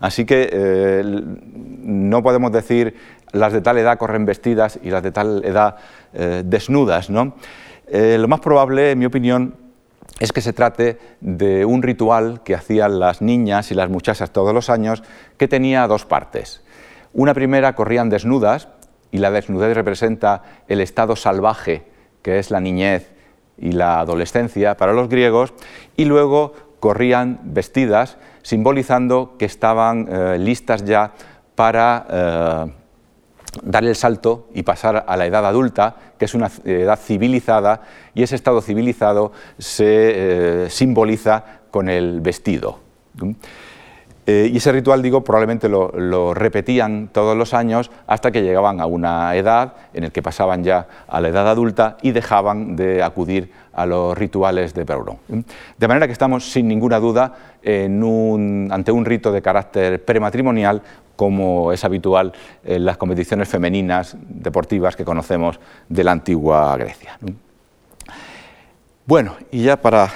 Así que eh, no podemos decir las de tal edad corren vestidas y las de tal edad eh, desnudas, ¿no? Eh, lo más probable, en mi opinión, es que se trate de un ritual que hacían las niñas y las muchachas todos los años que tenía dos partes. Una primera corrían desnudas y la desnudez representa el estado salvaje que es la niñez y la adolescencia para los griegos y luego corrían vestidas simbolizando que estaban eh, listas ya para eh, dar el salto y pasar a la edad adulta, que es una edad civilizada, y ese estado civilizado se eh, simboliza con el vestido. Eh, y ese ritual, digo, probablemente lo, repetían todos los años hasta que llegaban a una edad en la que pasaban ya a la edad adulta y dejaban de acudir a los rituales de Perron. De manera que estamos, sin ninguna duda, ante un rito de carácter prematrimonial como es habitual en las competiciones femeninas deportivas que conocemos de la antigua Grecia. Bueno, y ya para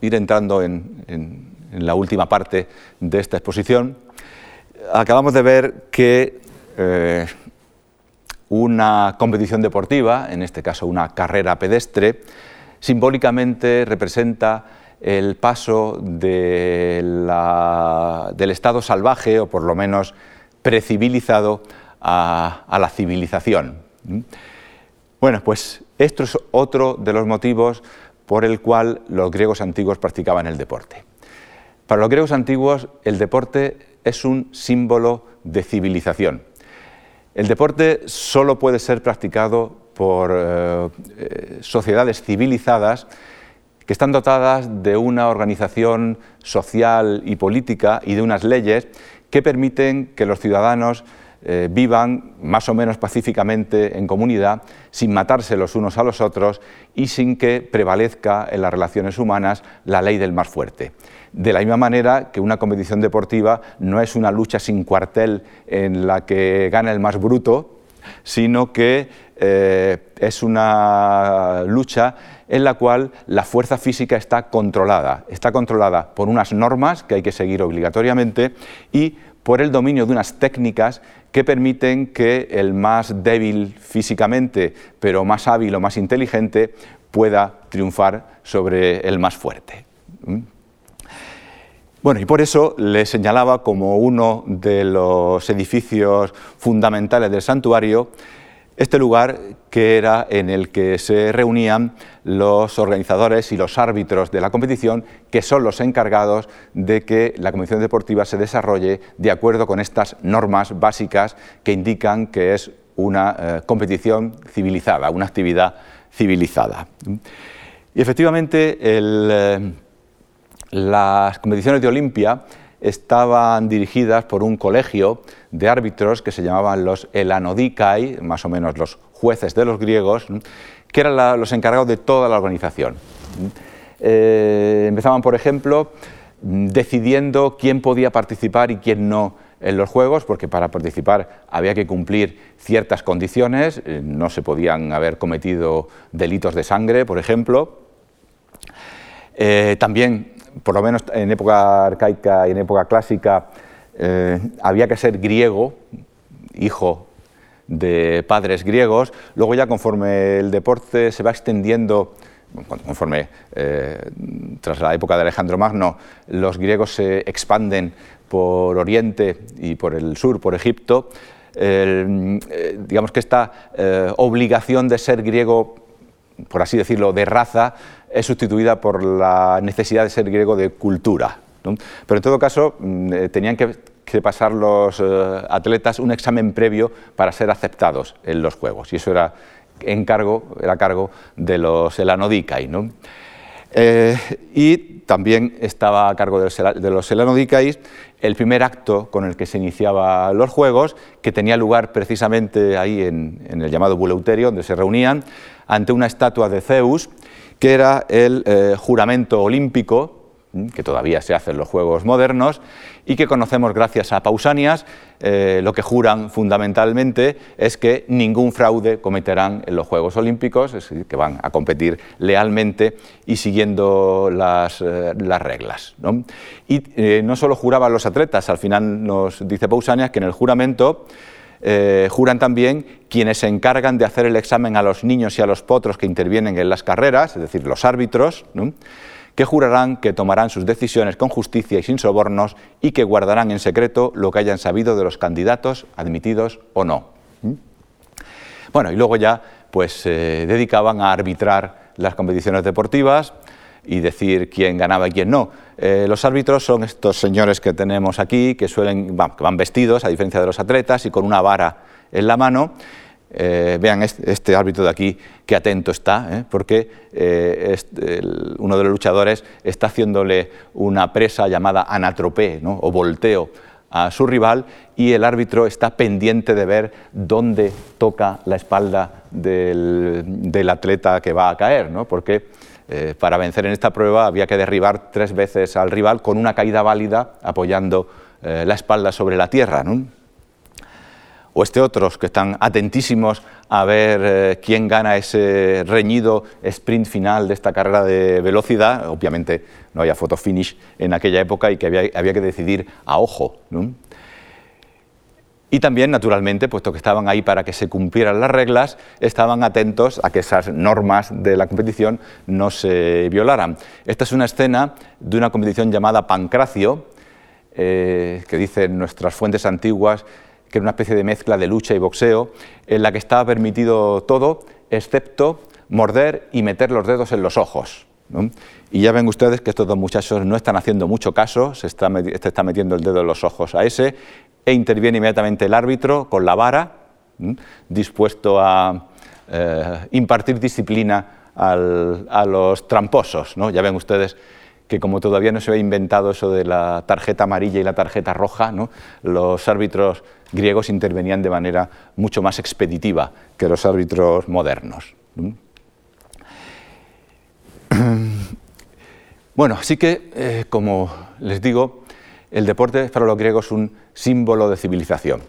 ir entrando en en la última parte de esta exposición, acabamos de ver que eh, una competición deportiva, en este caso una carrera pedestre, simbólicamente representa el paso del estado salvaje, o por lo menos precivilizado, a, a la civilización. Bueno, pues esto es otro de los motivos por el cual los griegos antiguos practicaban el deporte. Para los griegos antiguos el deporte es un símbolo de civilización. El deporte solo puede ser practicado por eh, eh, sociedades civilizadas que están dotadas de una organización social y política y de unas leyes que permiten que los ciudadanos eh, vivan más o menos pacíficamente en comunidad, sin matarse los unos a los otros y sin que prevalezca en las relaciones humanas la ley del más fuerte. De la misma manera que una competición deportiva no es una lucha sin cuartel en la que gana el más bruto, sino que eh, es una lucha en la cual la fuerza física está controlada. Está controlada por unas normas que hay que seguir obligatoriamente y por el dominio de unas técnicas que permiten que el más débil físicamente, pero más hábil o más inteligente, pueda triunfar sobre el más fuerte. ¿Mm? Bueno, y por eso le señalaba como uno de los edificios fundamentales del santuario este lugar que era en el que se reunían los organizadores y los árbitros de la competición, que son los encargados de que la competición deportiva se desarrolle de acuerdo con estas normas básicas que indican que es una eh, competición civilizada, una actividad civilizada. Y efectivamente. Eh, las competiciones de Olimpia estaban dirigidas por un colegio de árbitros que se llamaban los Elanodikai, más o menos los jueces de los griegos, que eran los encargados de toda la organización. Eh, empezaban, por ejemplo, decidiendo quién podía participar y quién no en los Juegos, porque para participar había que cumplir ciertas condiciones, eh, no se podían haber cometido delitos de sangre, por ejemplo. Eh, también por lo menos en época arcaica y en época clásica, eh, había que ser griego, hijo de padres griegos. Luego ya conforme el deporte se va extendiendo, conforme eh, tras la época de Alejandro Magno, los griegos se expanden por Oriente y por el sur, por Egipto, digamos que esta obligación de ser griego, por así decirlo, de raza, es sustituida por la necesidad de ser griego de cultura. Pero en todo caso, mm, eh, tenían que, pasar los eh, atletas un examen previo para ser aceptados en los Juegos, y eso era, encargo, era cargo de los Elanodicai. Eh, y también estaba a cargo de los Elanodicais el primer acto con el que se iniciaba los Juegos, que tenía lugar precisamente ahí en, en el llamado Buleuterio, donde se reunían ante una estatua de Zeus, que era el eh, juramento olímpico, que todavía se hace en los Juegos modernos, y que conocemos gracias a Pausanias, eh, lo que juran fundamentalmente es que ningún fraude cometerán en los Juegos Olímpicos, es decir, que van a competir lealmente y siguiendo las, eh, reglas. Y no solo juraban los atletas, al final nos dice Pausanias que en el juramento eh, juran también quienes se encargan de hacer el examen a los niños y a los potros que intervienen en las carreras, es decir, los árbitros, que jurarán que tomarán sus decisiones con justicia y sin sobornos y que guardarán en secreto lo que hayan sabido de los candidatos, admitidos o no. Bueno, y luego ya pues se dedicaban a arbitrar las competiciones deportivas y decir quién ganaba y quién no. Eh, los árbitros son estos señores que tenemos aquí, que, suelen, que van vestidos, a diferencia de los atletas, y con una vara en la mano. Eh, vean este, árbitro de aquí, qué atento está, ¿eh? porque uno de los luchadores está haciéndole una presa llamada anatropé o volteo a su rival y el árbitro está pendiente de ver dónde toca la espalda del, atleta que va a caer, ¿no? porque eh, para vencer en esta prueba había que derribar tres veces al rival con una caída válida apoyando eh, la espalda sobre la tierra. O este otros que están atentísimos a ver eh, quién gana ese reñido sprint final de esta carrera de velocidad. Obviamente no había photo finish en aquella época y que había, había que decidir a ojo. Y también, naturalmente, puesto que estaban ahí para que se cumplieran las reglas, estaban atentos a que esas normas de la competición no se violaran. Esta es una escena de una competición llamada Pancracio, eh, que dicen nuestras fuentes antiguas que era una especie de mezcla de lucha y boxeo, en la que estaba permitido todo, excepto morder y meter los dedos en los ojos. Y ya ven ustedes que estos dos muchachos no están haciendo mucho caso, se está, este está metiendo el dedo en los ojos a ese, e interviene inmediatamente el árbitro con la vara, dispuesto a eh, impartir disciplina a los tramposos. ¿no? Ya ven ustedes que como todavía no se había inventado eso de la tarjeta amarilla y la tarjeta roja, los árbitros griegos intervenían de manera mucho más expeditiva que los árbitros modernos. Bueno, así que, eh, como les digo, el deporte para los griegos es un símbolo de civilización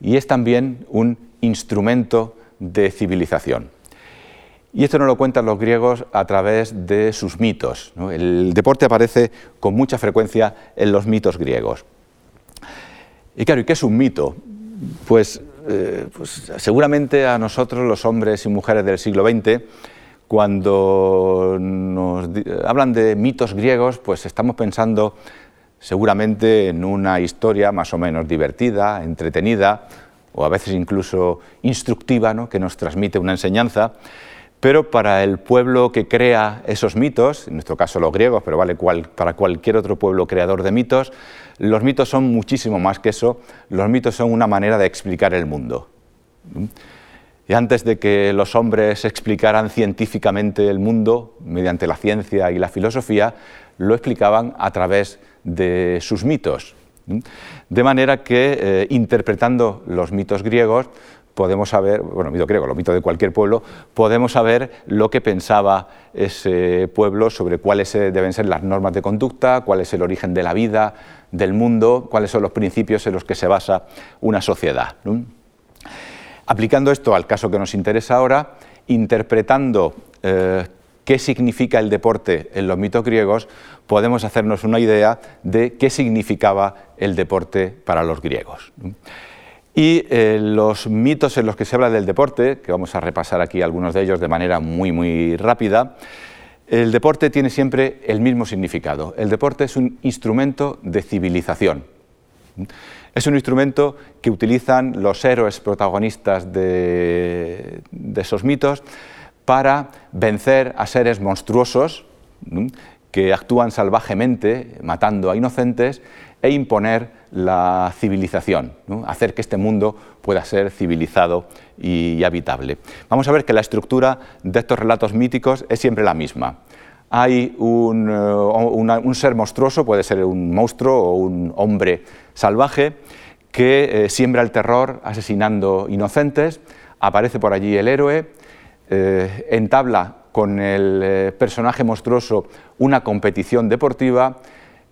y es también un instrumento de civilización. Y esto nos lo cuentan los griegos a través de sus mitos. El deporte aparece con mucha frecuencia en los mitos griegos. Y claro, ¿y qué es un mito? Pues, eh, pues seguramente a nosotros, los hombres y mujeres del siglo XX, cuando nos hablan de mitos griegos, pues estamos pensando seguramente en una historia más o menos divertida, entretenida, o a veces incluso instructiva, ¿no? que nos transmite una enseñanza. Pero para el pueblo que crea esos mitos, en nuestro caso los griegos, pero vale para cualquier otro pueblo creador de mitos, los mitos son muchísimo más que eso, los mitos son una manera de explicar el mundo. Y antes de que los hombres explicaran científicamente el mundo mediante la ciencia y la filosofía, lo explicaban a través de sus mitos. De manera que, eh, interpretando los mitos griegos, podemos saber, bueno, mito griego, lo mito de cualquier pueblo, podemos saber lo que pensaba ese pueblo sobre cuáles eh, deben ser las normas de conducta, cuál es el origen de la vida, del mundo, cuáles son los principios en los que se basa una sociedad. Aplicando esto al caso que nos interesa ahora, interpretando eh, qué significa el deporte en los mitos griegos, podemos hacernos una idea de qué significaba el deporte para los griegos. Y eh, los mitos en los que se habla del deporte, que vamos a repasar aquí algunos de ellos de manera muy, muy rápida, el deporte tiene siempre el mismo significado. El deporte es un instrumento de civilización. Es un instrumento que utilizan los héroes protagonistas de, esos mitos para vencer a seres monstruosos que actúan salvajemente, matando a inocentes, e imponer la civilización, hacer que este mundo pueda ser civilizado y, habitable. Vamos a ver que la estructura de estos relatos míticos es siempre la misma. Hay un, eh, ser monstruoso, puede ser un monstruo o un hombre salvaje, que eh, siembra el terror asesinando inocentes, aparece por allí el héroe, eh, entabla con el personaje monstruoso una competición deportiva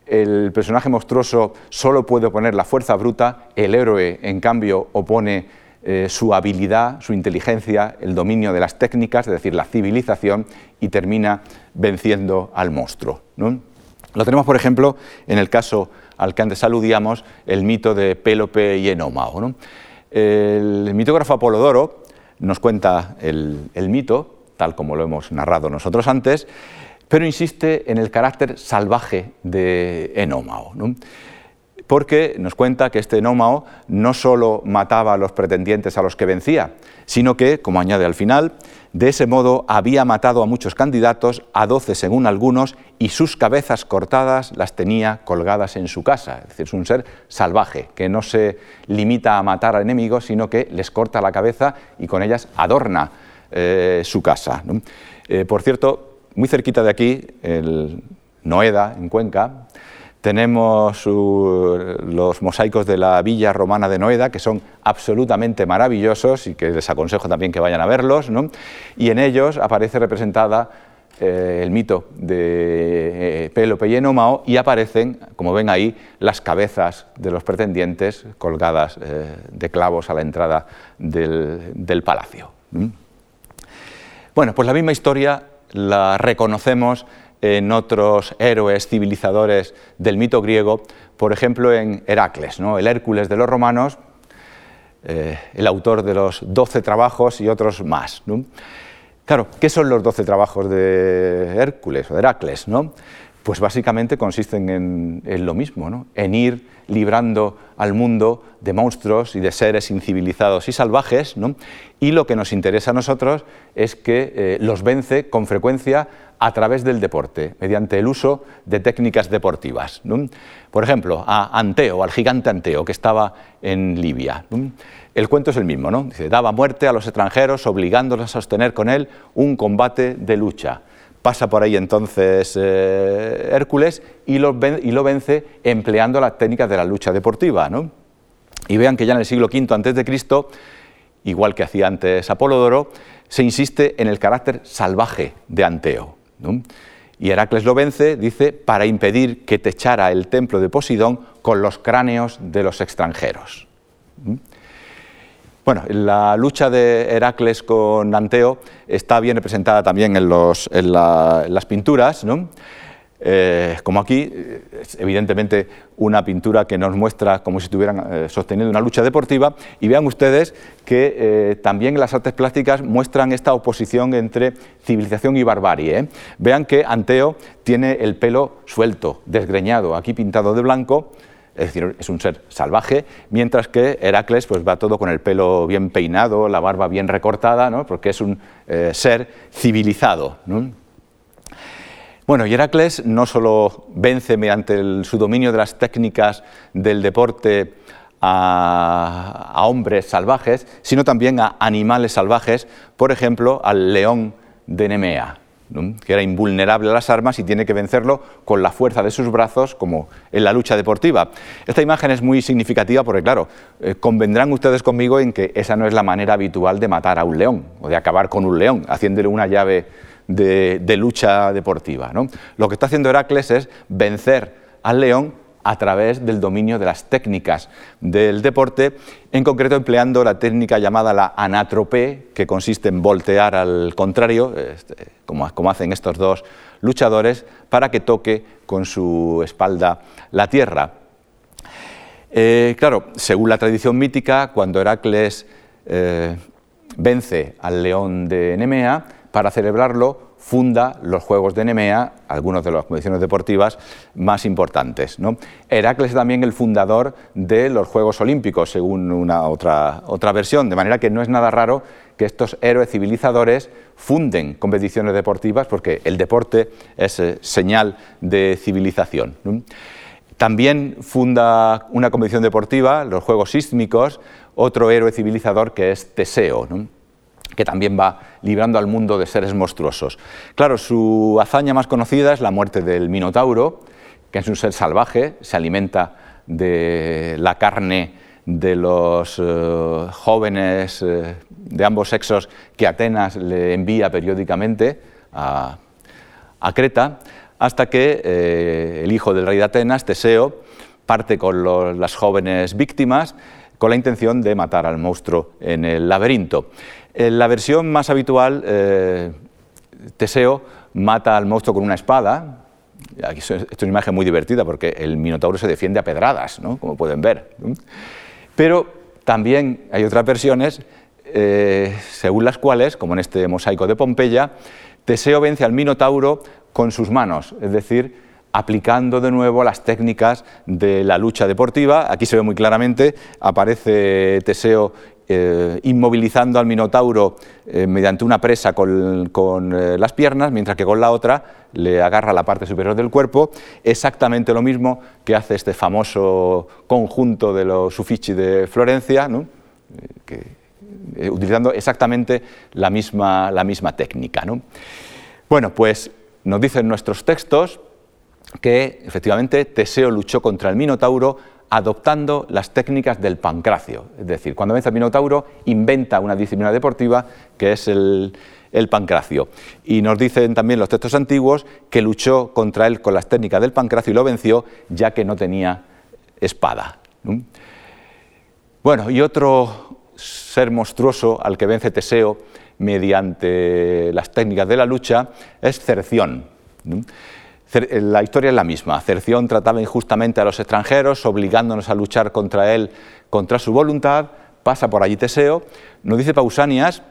el personaje monstruoso solo puede oponer la fuerza bruta, el héroe, en cambio, opone eh, su habilidad, su inteligencia, el dominio de las técnicas, es decir, la civilización, y termina venciendo al monstruo. Lo tenemos, por ejemplo, en el caso al que antes aludíamos, el mito de Pélope y Enómao. El mitógrafo Apolodoro nos cuenta el mito, tal como lo hemos narrado nosotros antes, pero insiste en el carácter salvaje de Enómao. porque nos cuenta que este nómao no solo mataba a los pretendientes a los que vencía, sino que, como añade al final, de ese modo había matado a muchos candidatos, a doce según algunos, y sus cabezas cortadas las tenía colgadas en su casa. Es decir, es un ser salvaje, que no se limita a matar a enemigos, sino que les corta la cabeza y con ellas adorna eh, su casa. Eh, por cierto, muy cerquita de aquí, el Noeda, en Cuenca, tenemos los mosaicos de la villa romana de Noeda, que son absolutamente maravillosos y que les aconsejo también que vayan a verlos. Y en ellos aparece representada eh, el mito de eh, Pélope y Enómao y aparecen, como ven ahí, las cabezas de los pretendientes colgadas eh, de clavos a la entrada del palacio. Bueno, pues la misma historia la reconocemos en otros héroes civilizadores del mito griego, por ejemplo en Heracles, ¿no? el Hércules de los romanos, eh, el autor de los doce trabajos y otros más. Claro, ¿qué son los doce trabajos de Hércules o de Heracles? ¿no? Pues básicamente consisten en, lo mismo, en ir librando al mundo de monstruos y de seres incivilizados y salvajes, y lo que nos interesa a nosotros es que eh, los vence con frecuencia a través del deporte, mediante el uso de técnicas deportivas. Por ejemplo, a Anteo, al gigante Anteo, que estaba en Libia. El cuento es el mismo, ¿no? Dice, daba muerte a los extranjeros, obligándolos a sostener con él un combate de lucha. Pasa por ahí entonces eh, Hércules y lo, vence empleando las técnicas de la lucha deportiva. Y vean que ya en el siglo V a.C., igual que hacía antes Apolodoro, se insiste en el carácter salvaje de Anteo. Y Heracles lo vence, dice, para impedir que techara el templo de Posidón con los cráneos de los extranjeros. Bueno, la lucha de Heracles con Anteo está bien representada también en, las pinturas, ¿no? Eh, como aquí, es evidentemente una pintura que nos muestra como si estuvieran eh, sosteniendo una lucha deportiva, y vean ustedes que eh, también las artes plásticas muestran esta oposición entre civilización y barbarie. Vean que Anteo tiene el pelo suelto, desgreñado, aquí pintado de blanco, es decir, es un ser salvaje, mientras que Heracles pues, va todo con el pelo bien peinado, la barba bien recortada, ¿no? porque es un ser civilizado. Bueno, y Heracles no solo vence mediante su dominio de las técnicas del deporte a, hombres salvajes, sino también a animales salvajes, por ejemplo, al león de Nemea, que era invulnerable a las armas y tiene que vencerlo con la fuerza de sus brazos, como en la lucha deportiva. Esta imagen es muy significativa porque, claro, eh, convendrán ustedes conmigo en que esa no es la manera habitual de matar a un león o de acabar con un león, haciéndole una llave de, lucha deportiva. Lo que está haciendo Heracles es vencer al león a través del dominio de las técnicas del deporte, en concreto empleando la técnica llamada la anatropé, que consiste en voltear al contrario, este, como, hacen estos dos luchadores, para que toque con su espalda la tierra. Eh, claro, según la tradición mítica, cuando Heracles eh, vence al león de Nemea, para celebrarlo funda los Juegos de Nemea, algunas de las competiciones deportivas más importantes. ¿no? Heracles es también el fundador de los Juegos Olímpicos, según una otra, otra versión, de manera que no es nada raro que estos héroes civilizadores funden competiciones deportivas, porque el deporte es eh, señal de civilización. También funda una competición deportiva, los Juegos Sísmicos, otro héroe civilizador que es Teseo que también va librando al mundo de seres monstruosos. Claro, su hazaña más conocida es la muerte del Minotauro, que es un ser salvaje, se alimenta de la carne de los eh, jóvenes eh, de ambos sexos que Atenas le envía periódicamente a, Creta, hasta que eh, el hijo del rey de Atenas, Teseo, parte con las jóvenes víctimas con la intención de matar al monstruo en el laberinto. En la versión más habitual, eh, Teseo mata al monstruo con una espada. Aquí es una imagen muy divertida porque el Minotauro se defiende a pedradas, ¿no? como pueden ver. Pero también hay otras versiones eh, según las cuales, como en este mosaico de Pompeya, Teseo vence al Minotauro con sus manos, es decir, aplicando de nuevo las técnicas de la lucha deportiva. Aquí se ve muy claramente, aparece Teseo eh, inmovilizando al Minotauro eh, mediante una presa con, eh, las piernas, mientras que con la otra le agarra la parte superior del cuerpo, exactamente lo mismo que hace este famoso conjunto de los Uffizi de Florencia, utilizando exactamente la misma, la misma técnica. Bueno, pues nos dicen nuestros textos que efectivamente Teseo luchó contra el Minotauro adoptando las técnicas del pancracio. Es decir, cuando vence al Minotauro, inventa una disciplina deportiva que es el, pancracio. Y nos dicen también los textos antiguos que luchó contra él con las técnicas del pancracio y lo venció, ya que no tenía espada. Bueno, y otro ser monstruoso al que vence Teseo mediante las técnicas de la lucha es Cerción. Eh, la historia es la misma. Cerción trataba injustamente a los extranjeros, obligándonos a luchar contra él, contra su voluntad. Pasa por allí Teseo. Nos dice Pausanias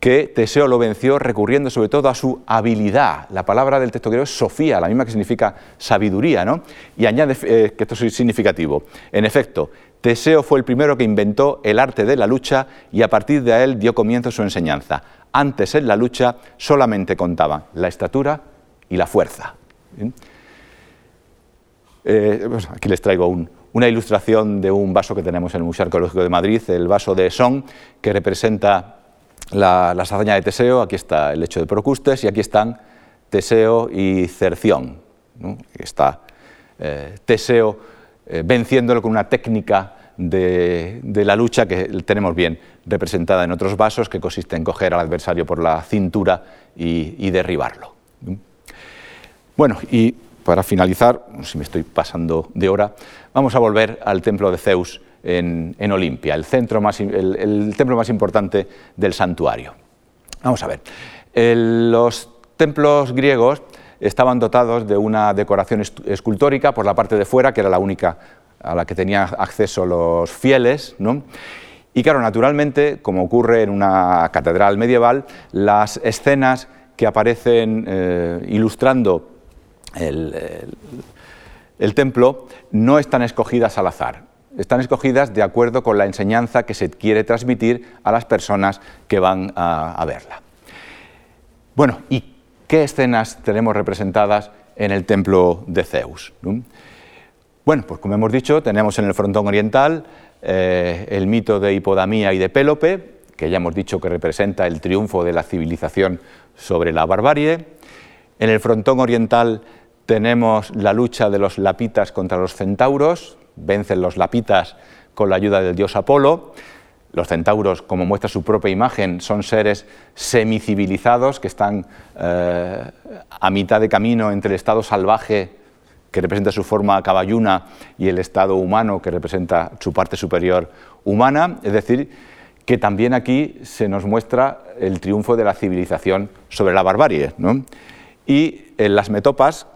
que Teseo lo venció recurriendo sobre todo a su habilidad. La palabra del texto griego es sofía, la misma que significa sabiduría, ¿no? Y añade eh, que esto es significativo. En efecto, Teseo fue el primero que inventó el arte de la lucha y a partir de él dio comienzo su enseñanza. Antes en la lucha solamente contaban la estatura y la fuerza. Eh, aquí les traigo una ilustración de un vaso que tenemos en el Museo Arqueológico de Madrid, el vaso de Son, que representa la, la de Teseo. Aquí está el lecho de Procustes y aquí están Teseo y Cerción. Está eh, Teseo eh, venciéndolo con una técnica de, la lucha que tenemos bien representada en otros vasos, que consiste en coger al adversario por la cintura y derribarlo. Bueno, y para finalizar, si me estoy pasando de hora, vamos a volver al templo de Zeus en, Olimpia, el, templo más importante del santuario. Vamos a ver, los templos griegos estaban dotados de una decoración escultórica por la parte de fuera, que era la única a la que tenían acceso los fieles, Y claro, naturalmente, como ocurre en una catedral medieval, las escenas que aparecen eh, ilustrando el, templo no están escogidas al azar, están escogidas de acuerdo con la enseñanza que se quiere transmitir a las personas que van a, verla. Bueno, ¿y qué escenas tenemos representadas en el templo de Zeus? Bueno, pues como hemos dicho, tenemos en el frontón oriental eh, el mito de Hipodamía y de Pélope, que ya hemos dicho que representa el triunfo de la civilización sobre la barbarie. En el frontón oriental tenemos la lucha de los lapitas contra los centauros, vencen los lapitas con la ayuda del dios Apolo. Los centauros, como muestra su propia imagen, son seres semicivilizados que están eh, a mitad de camino entre el estado salvaje, que representa su forma caballuna, y el estado humano, que representa su parte superior humana. Es decir, que también aquí se nos muestra el triunfo de la civilización sobre la barbarie. Y en las metopas,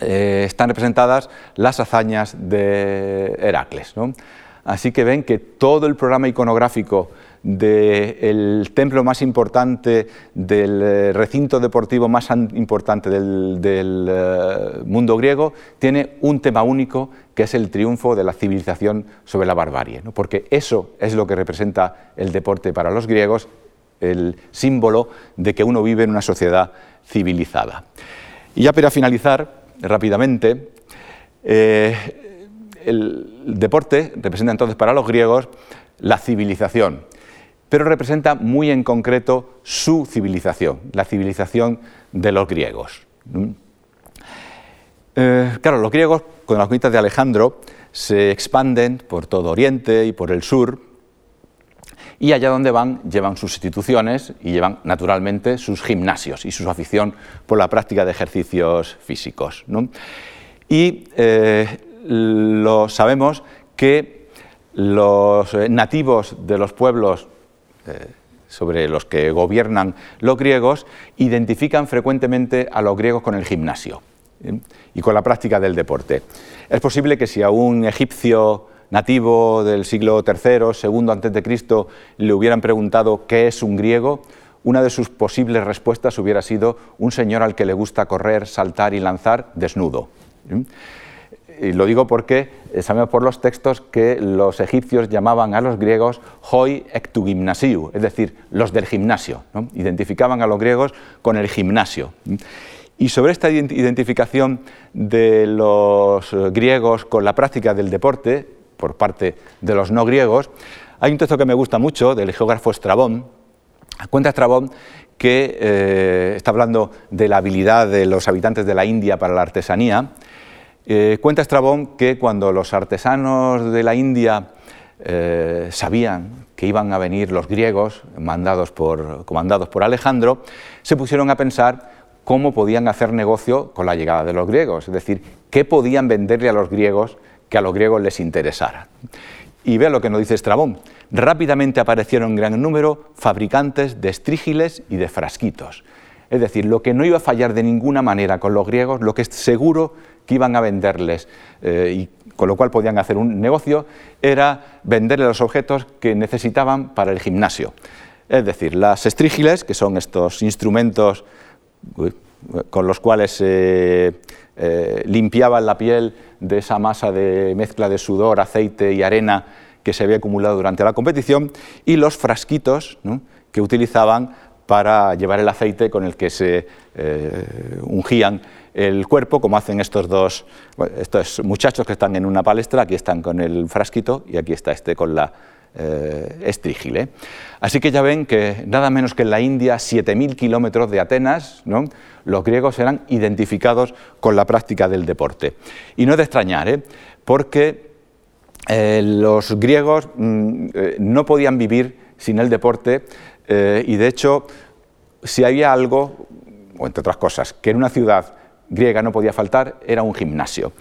eh, están representadas las hazañas de Heracles. Así que ven que todo el programa iconográfico del templo más importante, del eh, recinto deportivo más importante del, eh, mundo griego, tiene un tema único que es el triunfo de la civilización sobre la barbarie, porque eso es lo que representa el deporte para los griegos, el símbolo de que uno vive en una sociedad civilizada. Y ya para finalizar, rápidamente, eh, el deporte representa entonces para los griegos la civilización, pero representa muy en concreto su civilización, la civilización de los griegos. Eh, claro, los griegos, con las conquistas de Alejandro, se expanden por todo Oriente y por el sur, y allá donde van llevan sus instituciones y llevan naturalmente sus gimnasios y su afición por la práctica de ejercicios físicos. Y eh, lo sabemos que los eh, nativos de los pueblos eh, sobre los que gobiernan los griegos identifican frecuentemente a los griegos con el gimnasio y con la práctica del deporte. Es posible que si a un egipcio nativo del siglo III, segundo antes de Cristo, le hubieran preguntado qué es un griego, una de sus posibles respuestas hubiera sido un señor al que le gusta correr, saltar y lanzar desnudo. Y lo digo porque sabemos por los textos que los egipcios llamaban a los griegos hoi gymnasiu, es decir, los del gimnasio. Identificaban a los griegos con el gimnasio. Y sobre esta identificación de los griegos con la práctica del deporte por parte de los no griegos, hay un texto que me gusta mucho del geógrafo Estrabón. Cuenta Estrabón que eh, está hablando de la habilidad de los habitantes de la India para la artesanía. Eh, cuenta Estrabón que cuando los artesanos de la India eh, sabían que iban a venir los griegos, mandados por, comandados por Alejandro, se pusieron a pensar cómo podían hacer negocio con la llegada de los griegos, es decir, qué podían venderle a los griegos que a los griegos les interesara. Y vea lo que nos dice Estrabón. Rápidamente aparecieron en gran número fabricantes de estrígiles y de frasquitos. Es decir, lo que no iba a fallar de ninguna manera con los griegos, lo que es seguro que iban a venderles eh, y con lo cual podían hacer un negocio, era venderles los objetos que necesitaban para el gimnasio. Es decir, las estrígiles, que son estos instrumentos con los cuales se eh, limpiaban la piel de esa masa de mezcla de sudor, aceite y arena que se había acumulado durante la competición, y los frasquitos que utilizaban para llevar el aceite con el que se eh, ungían el cuerpo, como hacen estos dos estos muchachos que están en una palestra, aquí están con el frasquito y aquí está este con la eh, estrígile. Así que ya ven que nada menos que en la India, 7.000 kilómetros de Atenas, los griegos eran identificados con la práctica del deporte. Y no es de extrañar, ¿eh? porque eh, los griegos mm, no podían vivir sin el deporte y de hecho, si había algo, o entre otras cosas, que en una ciudad griega no podía faltar, era un gimnasio.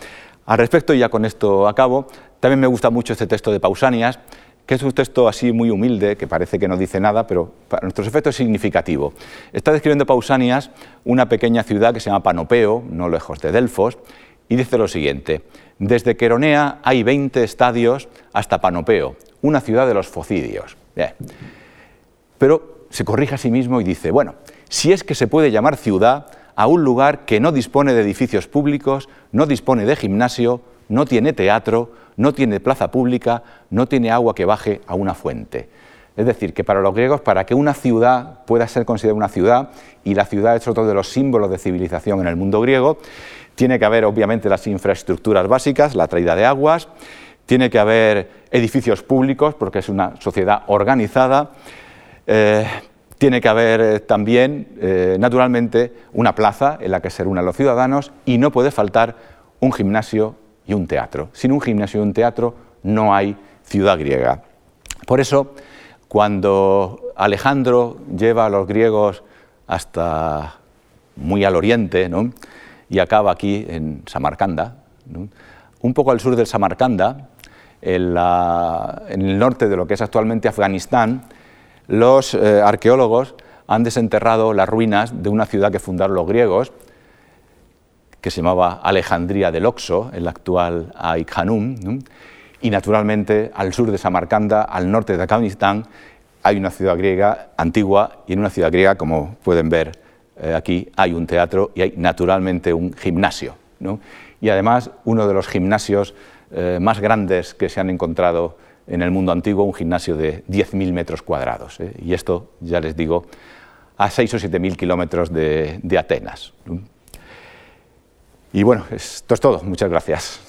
Al respecto, y ya con esto acabo, también me gusta mucho este texto de Pausanias, que es un texto así muy humilde, que parece que no dice nada, pero para nuestros efectos es significativo. Está describiendo Pausanias una pequeña ciudad que se llama Panopeo, no lejos de Delfos, y dice lo siguiente, desde Queronea hay 20 estadios hasta Panopeo, una ciudad de los focidios. Pero se corrige a sí mismo y dice, bueno, si es que se puede llamar ciudad a un lugar que no dispone de edificios públicos, no dispone de gimnasio, no tiene teatro, no tiene plaza pública, no tiene agua que baje a una fuente. Es decir, que para los griegos, para que una ciudad pueda ser considerada una ciudad, y la ciudad es otro de los símbolos de civilización en el mundo griego, tiene que haber obviamente las infraestructuras básicas, la traída de aguas, tiene que haber edificios públicos, porque es una sociedad organizada, eh, tiene que haber eh, también, eh, naturalmente, una plaza en la que se reúnan los ciudadanos y no puede faltar un gimnasio y un teatro. Sin un gimnasio y un teatro no hay ciudad griega. Por eso, cuando Alejandro lleva a los griegos hasta muy al oriente y acaba aquí en Samarcanda, un poco al sur del Samarcanda, en, el norte de lo que es actualmente Afganistán, los eh, arqueólogos han desenterrado las ruinas de una ciudad que fundaron los griegos, que se llamaba Alejandría del Oxo, el actual Aikhanum, y naturalmente al sur de Samarcanda, al norte de Afganistán, hay una ciudad griega antigua y en una ciudad griega, como pueden ver eh, aquí, hay un teatro y hay naturalmente un gimnasio. Y además uno de los gimnasios eh, más grandes que se han encontrado en el mundo antiguo, un gimnasio de 10.000 metros cuadrados. ¿eh? Y esto, ya les digo, a 6 o 7.000 kilómetros de, de Atenas. Y bueno, esto es todo. Muchas gracias.